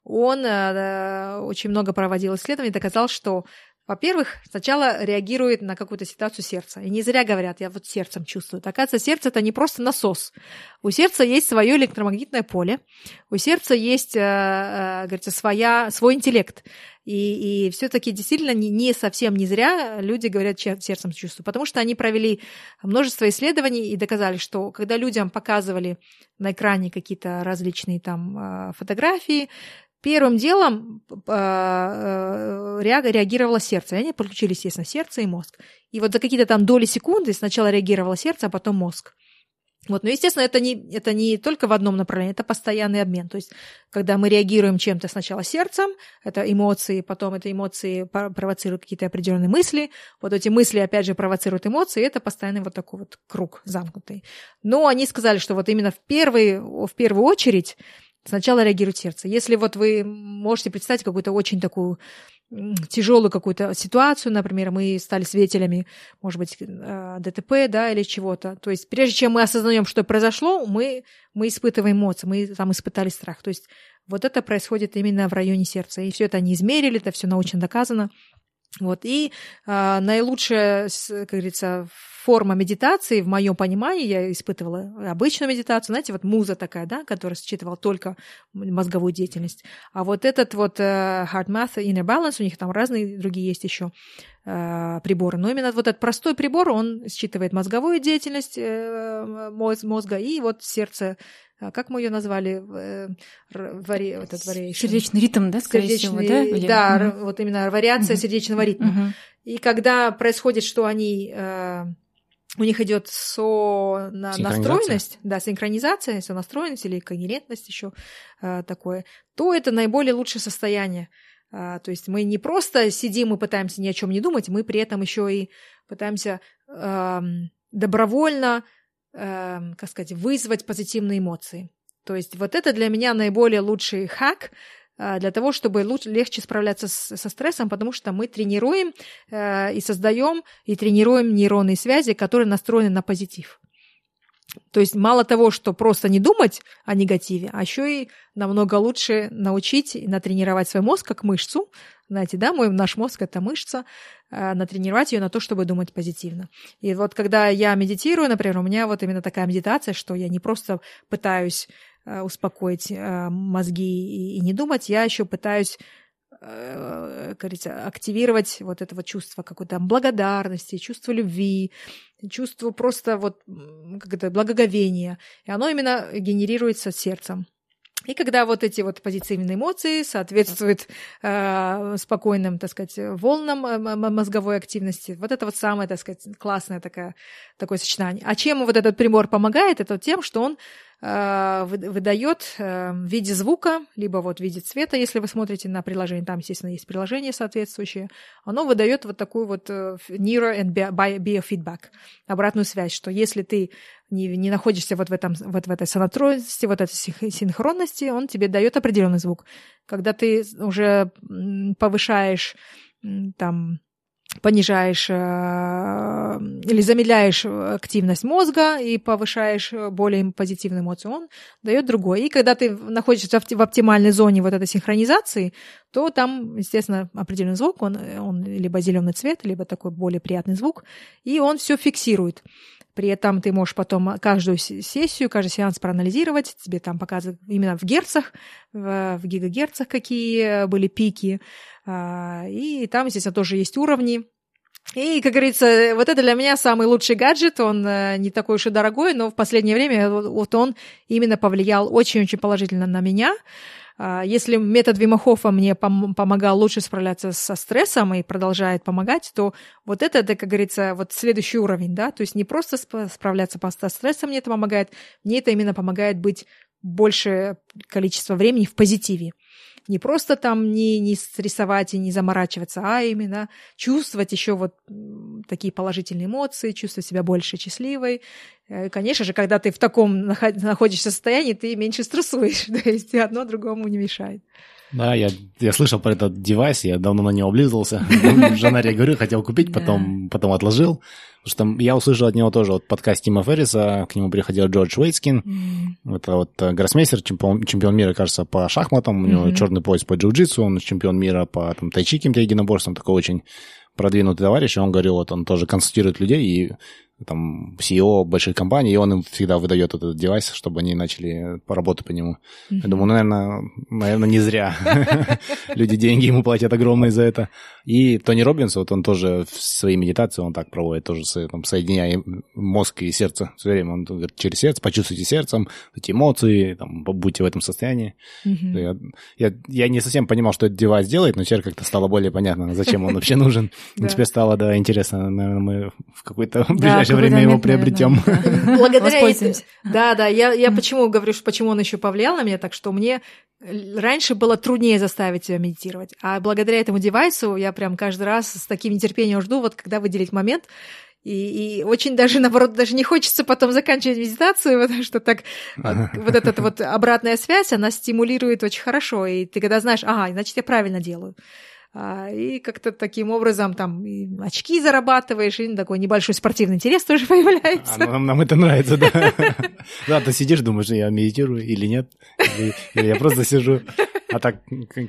он э, очень много проводил исследований, доказал, что во-первых, сначала реагирует на какую-то ситуацию сердца. И не зря говорят, я вот сердцем чувствую. Оказывается, сердце это не просто насос. У сердца есть свое электромагнитное поле, у сердца есть, э, э, говорится, своя, свой интеллект. И, и все-таки действительно не, не совсем не зря люди говорят сердцем чувствую, потому что они провели множество исследований и доказали, что когда людям показывали на экране какие-то различные там э, фотографии, Первым делом а, э, реагировало сердце. И они подключили, естественно, сердце и мозг. И вот за какие-то там доли секунды сначала реагировало сердце, а потом мозг. Вот, но, естественно, это не, это не только в одном направлении, это постоянный обмен. То есть, когда мы реагируем чем-то сначала сердцем, это эмоции, потом это эмоции провоцируют какие-то определенные мысли, вот эти мысли, опять же, провоцируют эмоции, это постоянный вот такой вот круг замкнутый. Но они сказали, что вот именно в, первый, в первую очередь Сначала реагирует сердце. Если вот вы можете представить какую-то очень такую тяжелую какую-то ситуацию, например, мы стали свидетелями, может быть, э, ДТП, да, или чего-то. То есть прежде чем мы осознаем, что произошло, мы, мы испытываем эмоции, мы там испытали страх. То есть вот это происходит именно в районе сердца. И все это они измерили, это все научно доказано. Вот. И э, наилучшая, как говорится, форма медитации, в моем понимании, я испытывала обычную медитацию, знаете, вот муза такая, да, которая считывала только мозговую деятельность. А вот этот вот uh, Heart Math, Inner Balance, у них там разные другие есть еще uh, приборы. Но именно вот этот простой прибор, он считывает мозговую деятельность uh, мозга и вот сердце как мы ее назвали? Вари, этот вари... Сердечный ритм, да, скорее сердечный, всего, да? Или... Да, mm вот именно вариация mm сердечного ритма. mm И когда происходит, что они у них идет со на, настроенность, да, синхронизация, со настроенность или когерентность еще э, такое, то это наиболее лучшее состояние. Э, то есть мы не просто сидим и пытаемся ни о чем не думать, мы при этом еще и пытаемся э, добровольно, э, как сказать, вызвать позитивные эмоции. То есть вот это для меня наиболее лучший хак, а, для того, чтобы лучше, легче справляться с, со стрессом, потому что мы тренируем э, и создаем и тренируем нейронные связи, которые настроены на позитив. То есть мало того, что просто не думать о негативе, а еще и намного лучше научить и натренировать свой мозг как мышцу. Знаете, да, мой, наш мозг — это мышца, э, натренировать ее на то, чтобы думать позитивно. И вот когда я медитирую, например, у меня вот именно такая медитация, что я не просто пытаюсь Э, успокоить э, мозги и не думать, я еще пытаюсь говорится, активировать вот это вот чувство какой-то благодарности, чувство любви, чувство просто вот как это, благоговения. И оно именно генерируется сердцем. И когда вот эти вот позитивные эмоции соответствуют э, спокойным, так сказать, волнам э, мозговой активности, вот это вот самое, так сказать, классное такое, такое сочетание. А чем вот этот прибор помогает? Это тем, что он выдает э, в виде звука, либо вот в виде цвета, если вы смотрите на приложение, там, естественно, есть приложение соответствующее, оно выдает вот такую вот э, neuro and biofeedback, обратную связь, что если ты не, не находишься вот в, этом, вот в этой сонатроности, вот этой синхронности, он тебе дает определенный звук. Когда ты уже повышаешь там понижаешь э, или замедляешь активность мозга и повышаешь более позитивную эмоцию, он дает другое. И когда ты находишься в оптимальной зоне вот этой синхронизации, то там, естественно, определенный звук, он, он либо зеленый цвет, либо такой более приятный звук, и он все фиксирует. При этом ты можешь потом каждую сессию, каждый сеанс проанализировать, тебе там показывают именно в герцах, в, гигагерцах какие были пики, а, и там, естественно, тоже есть уровни. И, как говорится, вот это для меня самый лучший гаджет. Он э, не такой уж и дорогой, но в последнее время вот он именно повлиял очень-очень положительно на меня. А, если метод Вимахофа мне пом- помогал лучше справляться со стрессом и продолжает помогать, то вот это, это, как говорится, вот следующий уровень, да, то есть не просто справляться со стрессом мне это помогает, мне это именно помогает быть большее количество времени в позитиве не просто там не, не стрессовать и не заморачиваться, а именно чувствовать еще вот такие положительные эмоции, чувствовать себя больше счастливой. Э, конечно же, когда ты в таком находишься состоянии, ты меньше стрессуешь, [laughs] то есть одно другому не мешает. Да, я, я слышал про этот девайс, я давно на него облизывался. Жена, я говорю, хотел купить, потом, потом отложил. Потому что я услышал от него тоже вот подкаст Тима Ферриса, к нему приходил Джордж Уэйтскин, mm. это вот э, гроссмейстер, чемпион, чемпион мира, кажется, по шахматам, у него mm-hmm. черный пояс по джиу-джитсу, он чемпион мира по там, тайчи каким-то единоборствам, такой очень продвинутый товарищ, и он говорил, вот он тоже консультирует людей, и там, CEO больших компаний, и он им всегда выдает этот девайс, чтобы они начали поработать по нему. Mm-hmm. Я думаю, наверное, наверное, не зря. [laughs] Люди деньги ему платят огромные за это. И Тони Робинс, вот он тоже в своей медитации, он так проводит, тоже там, соединяя мозг и сердце все время. Он говорит, через сердце, почувствуйте сердцем эти эмоции, там, будьте в этом состоянии. Mm-hmm. Я, я, я не совсем понимал, что этот девайс делает, но теперь как-то стало более понятно, зачем он вообще нужен. [laughs] Теперь стало, да, интересно. Наверное, мы в какой-то [laughs] ближайший ближайшее время его приобретем. [laughs] Благодаря Да, да, я, я почему говорю, что почему он еще повлиял на меня, так что мне раньше было труднее заставить себя медитировать, а благодаря этому девайсу я прям каждый раз с таким нетерпением жду, вот когда выделить момент, и, и очень даже, наоборот, даже не хочется потом заканчивать медитацию, потому что так вот эта вот обратная связь, она стимулирует очень хорошо, и ты когда знаешь, ага, значит, я правильно делаю. А, и как-то таким образом там очки зарабатываешь, и такой небольшой спортивный интерес тоже [laughs] появляется. А, нам, нам это нравится, да. [laughs] Да, ты сидишь, думаешь, я медитирую или нет, или я просто сижу. А так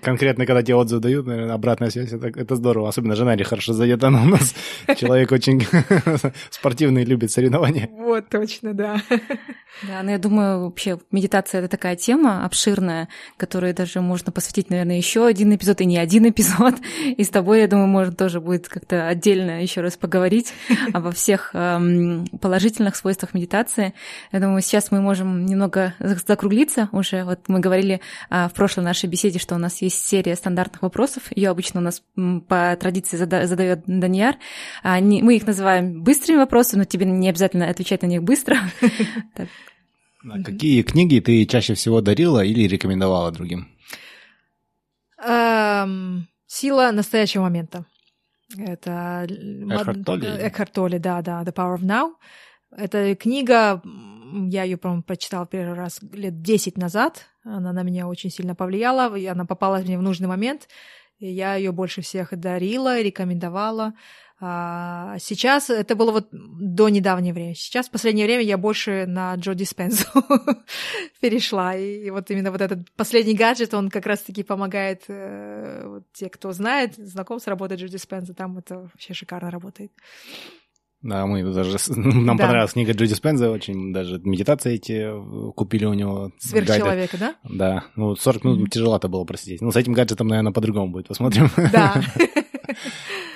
конкретно, когда тебе отзыв дают, наверное, обратная связь, это, это здорово. Особенно жена не хорошо зайдет, она у нас [laughs] человек очень [laughs] спортивный, любит соревнования. Вот, точно, да. Да, но я думаю, вообще медитация — это такая тема обширная, которой даже можно посвятить, наверное, еще один эпизод, и не один эпизод. И с тобой, я думаю, можно тоже будет как-то отдельно еще раз поговорить [laughs] обо всех эм, положительных свойствах медитации. Я думаю, сейчас мы можем немного закруглиться уже. Вот мы говорили э, в прошлой нашей нашей беседе, что у нас есть серия стандартных вопросов. Ее обычно у нас по традиции задает Данияр. А, мы их называем быстрыми вопросами, но тебе не обязательно отвечать на них быстро. [laughs] А какие книги ты чаще всего дарила или рекомендовала другим? Эм, Сила настоящего момента. Это Экхарт Толли? Экхарт Толли, да, да, The Power of Now. Это книга, я ее, по-моему, прочитала первый раз лет 10 назад. Она на меня очень сильно повлияла, и она попала мне в нужный момент. И я ее больше всех дарила, рекомендовала. А сейчас это было вот до недавнего времени. Сейчас в последнее время я больше на Джо Диспензу [laughs] перешла. И, и вот именно вот этот последний гаджет, он как раз-таки помогает э, вот, те, кто знает, знаком с работой Джо Диспенза, там это вообще шикарно работает. Да, мы даже... [laughs] Нам да. понравилась книга Джо Диспенза очень, даже медитации эти э, купили у него. Сверхчеловека, да? Да. Ну, 40 минут mm-hmm. тяжеловато было просидеть. Ну, с этим гаджетом, наверное, по-другому будет. Посмотрим. [laughs] Да. [laughs]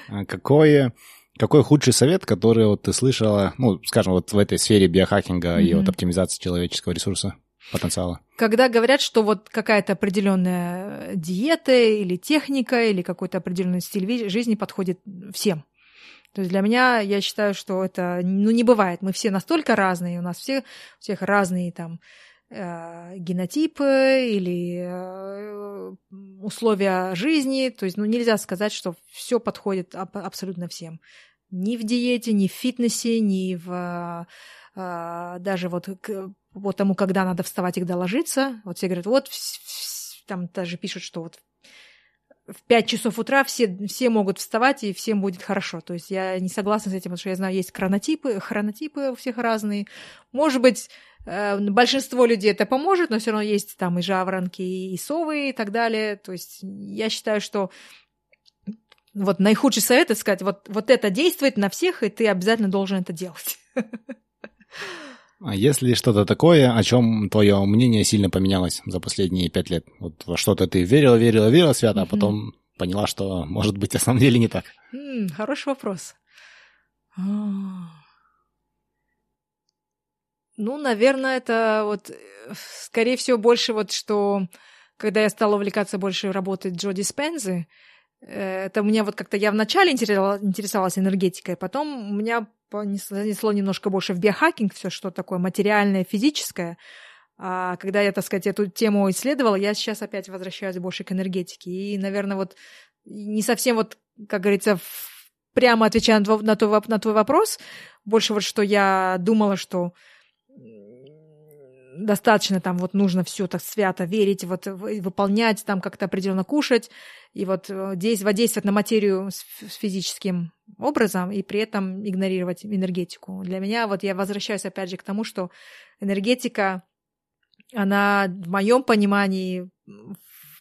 А какое... Какой худший совет, который вот ты слышала, ну, скажем, вот в этой сфере биохакинга mm-hmm. и вот оптимизации человеческого ресурса, потенциала? Когда говорят, что вот какая-то определенная диета или техника или какой-то определенный стиль жизни подходит всем. То есть для меня, я считаю, что это, ну, не бывает. Мы все настолько разные, у нас все, у всех разные там э, генотипы или э, условия жизни. То есть, ну, нельзя сказать, что все подходит аб- абсолютно всем. Ни в диете, ни в фитнесе, ни в э, даже вот к вот тому, когда надо вставать и когда ложиться. Вот все говорят, вот там даже пишут, что вот в 5 часов утра все, все могут вставать, и всем будет хорошо. То есть я не согласна с этим, потому что я знаю, есть хронотипы, хронотипы у всех разные. Может быть, э, большинство людей это поможет, но все равно есть там и жаворонки, и совы, и так далее. То есть я считаю, что вот наихудший совет это сказать, вот, вот это действует на всех, и ты обязательно должен это делать. [laughs] А есть ли что-то такое, о чем твое мнение сильно поменялось за последние пять лет? Вот во что-то ты верила, верила, верила свято, mm-hmm. а потом поняла, что, может быть, на самом деле не так? Mm, хороший вопрос. Ну, наверное, это вот, скорее всего, больше вот, что когда я стала увлекаться больше работой Джо Диспензы, э, это у меня вот как-то я вначале интересовалась энергетикой, потом у меня занесло немножко больше в биохакинг, все что такое материальное, физическое. А когда я, так сказать, эту тему исследовала, я сейчас опять возвращаюсь больше к энергетике. И, наверное, вот не совсем вот, как говорится, прямо отвечая на твой, на твой вопрос, больше вот что я думала, что достаточно там вот нужно все так свято верить, вот выполнять, там как-то определенно кушать, и вот э, воздействовать на материю с физическим образом и при этом игнорировать энергетику. Для меня вот я возвращаюсь опять же к тому, что энергетика, она в моем понимании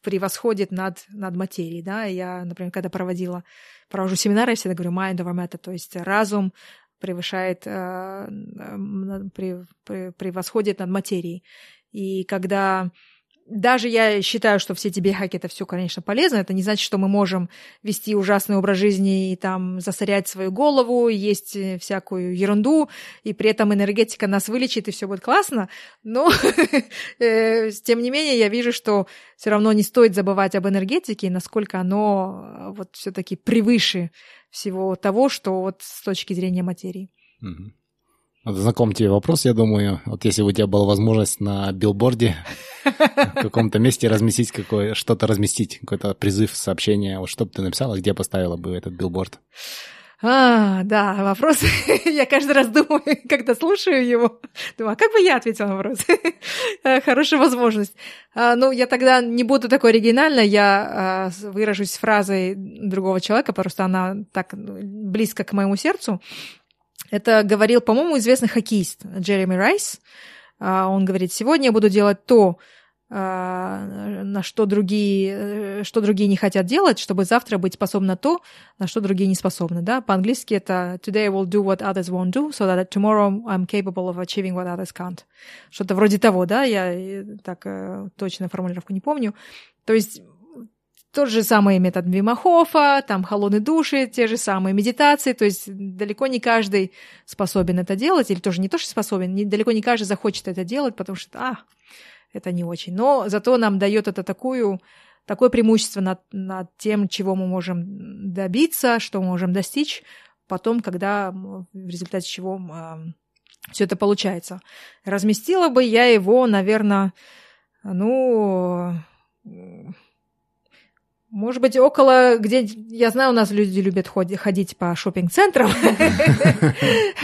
превосходит над, над материей, да, я, например, когда проводила, провожу семинары, я всегда говорю mind over matter, то есть разум превышает, э, превосходит над материей. И когда даже я считаю, что все эти биохаки это все, конечно, полезно. Это не значит, что мы можем вести ужасный образ жизни и там засорять свою голову, есть э, всякую ерунду, и при этом энергетика нас вылечит, и все будет классно. Но, [laughs] э, тем не менее, я вижу, что все равно не стоит забывать об энергетике, насколько оно э, вот все-таки превыше всего того, что вот с точки зрения материи. Знаком тебе вопрос, я думаю. Вот если бы у тебя была возможность на билборде [laughs] в каком-то месте разместить какое что-то разместить, какой-то призыв, сообщение, вот что бы ты написала, где поставила бы этот билборд? А, да, вопрос. [laughs] я каждый раз думаю, [laughs] когда слушаю его, думаю, а как бы я ответила на вопрос? Хорошая возможность. А, ну, я тогда не буду такой оригинальной, я а, выражусь фразой другого человека, просто она так близко к моему сердцу. Это говорил, по-моему, известный хоккеист Джереми Райс. А, он говорит, сегодня я буду делать то, а, на что другие, что другие не хотят делать, чтобы завтра быть способным на то, на что другие не способны. Да? По-английски это «Today I will do what others won't do, so that tomorrow I'm capable of achieving what others can't». Что-то вроде того, да, я э, так э, точно формулировку не помню. То есть тот же самый метод Вимахофа, там холодные души, те же самые медитации, то есть далеко не каждый способен это делать, или тоже не то, что способен, не, далеко не каждый захочет это делать, потому что, а, это не очень. Но зато нам дает это такую, такое преимущество над, над тем, чего мы можем добиться, что мы можем достичь потом, когда в результате чего э, все это получается. Разместила бы я его, наверное, ну может быть, около, где, я знаю, у нас люди любят ходить по шопинг-центрам.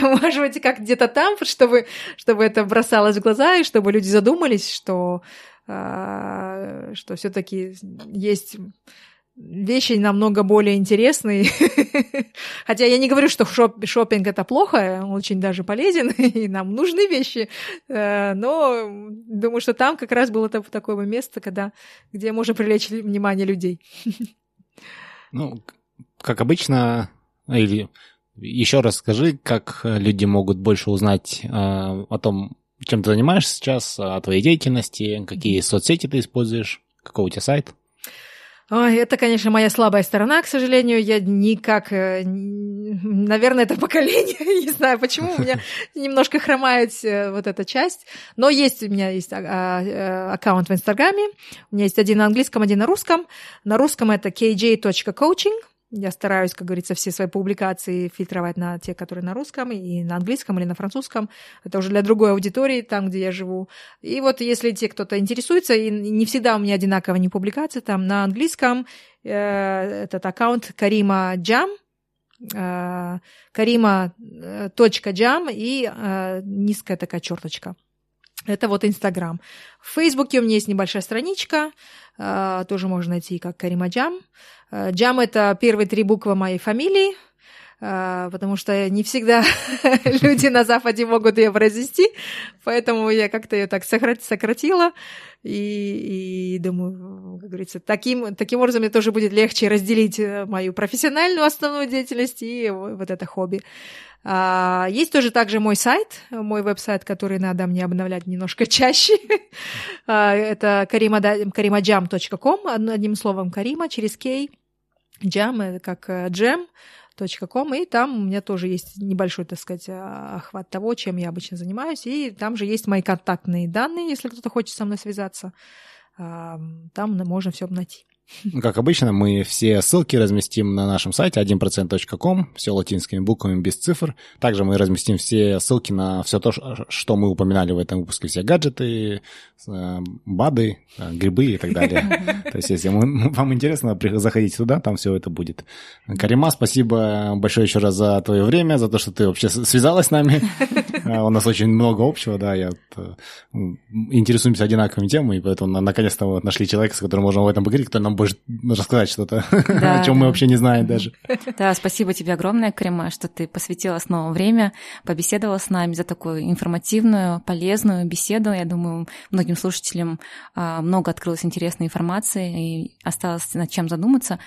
[laughs] Может быть, как где-то там, чтобы, чтобы это бросалось в глаза, и чтобы люди задумались, что, а, что все-таки есть вещи намного более интересные. [laughs] Хотя я не говорю, что шоп шопинг это плохо, он очень даже полезен, [laughs] и нам нужны вещи, э, но думаю, что там как раз было такое место, когда, где можно привлечь внимание людей. [laughs] Ну, как обычно, или еще раз скажи, как люди могут больше узнать э, о том, чем ты занимаешься сейчас, о твоей деятельности, какие соцсети ты используешь, какой у тебя сайт? Ой, это, конечно, моя слабая сторона, к сожалению. Я никак... Э, наверное, это поколение. [laughs] Не знаю, почему у меня [laughs] немножко хромает э, вот эта часть. Но есть у меня есть а, а, э, аккаунт в Инстаграме. У меня есть один на английском, один на русском. На русском это kj.coaching. Я стараюсь, как говорится, все свои публикации фильтровать на те, которые на русском, и на английском или на французском. Это уже для другой аудитории, там, где я живу. И вот если те, кто-то интересуется, и не всегда у меня одинаковые не публикации, там на английском э, этот аккаунт Карима Джам, э, карима.джам и э, низкая такая черточка. Это вот Инстаграм. В Фейсбуке у меня есть небольшая страничка, э, тоже можно найти как Карима Джам. Э, Джам – это первые три буквы моей фамилии, потому что не всегда [laughs] люди на Западе могут ее произвести, поэтому я как-то ее так сократила, и, и думаю, как говорится, таким, таким образом мне тоже будет легче разделить э, мою профессиональную основную деятельность и вот это хобби. А, есть тоже также мой сайт, мой веб-сайт, который надо мне обновлять немножко [laughs] чаще. А, это karimajam.com, одним словом Карима, через Кей. Джам, это как э, джем, .com, и там у меня тоже есть небольшой, так сказать, а, охват того, чем я обычно занимаюсь, и там же есть мои контактные данные, если кто-то хочет со мной связаться, там можно все найти. Как обычно, мы все ссылки разместим на нашем сайте 1%.com, все латинскими буквами без цифр. Также мы разместим все ссылки на все то, что мы упоминали в этом выпуске, все гаджеты, э, БАДы, э, грибы и так далее. [laughs] То есть, если [laughs] вам интересно, заходите туда, там все это будет. Карима, спасибо большое еще раз за твое время, за то, что ты вообще связалась с нами. [laughs] Э, у нас очень много общего, да, я интересуемся одинаковыми темами, и поэтому наконец-то нашли человека, с которым можем об этом поговорить, который нам попробуешь рассказать что-то, [laughs] да, о чем мы вообще не знаем даже. Да, спасибо тебе огромное, Крема, что ты посвятила снова время, побеседовала с нами за такую информативную, полезную беседу. Я думаю, многим слушателям а, много открылось интересной информации и осталось над чем задуматься.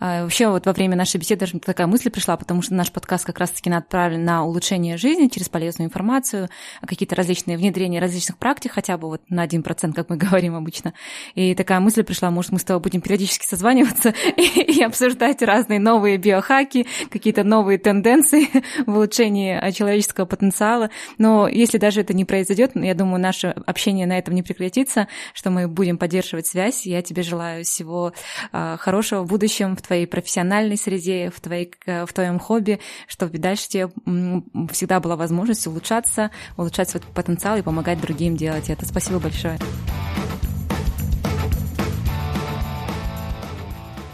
А, вообще вот во время нашей беседы даже такая мысль пришла, потому что наш подкаст как раз-таки направлен на улучшение жизни через полезную информацию, какие-то различные внедрения различных практик, хотя бы вот на один процент, как мы [laughs] говорим обычно. И такая мысль пришла, может, мы с тобой будем периодически созваниваться [laughs] и, обсуждать разные новые биохаки, какие-то новые тенденции [laughs] в улучшении человеческого потенциала. Но если даже это не произойдет, я думаю, наше общение на этом не прекратится, что мы будем поддерживать связь. Я тебе желаю всего а, хорошего в будущем, в твоей профессиональной среде, в, твоей, в твоем хобби, чтобы дальше тебе всегда была возможность улучшаться, улучшать свой потенциал и помогать другим делать это. Спасибо большое.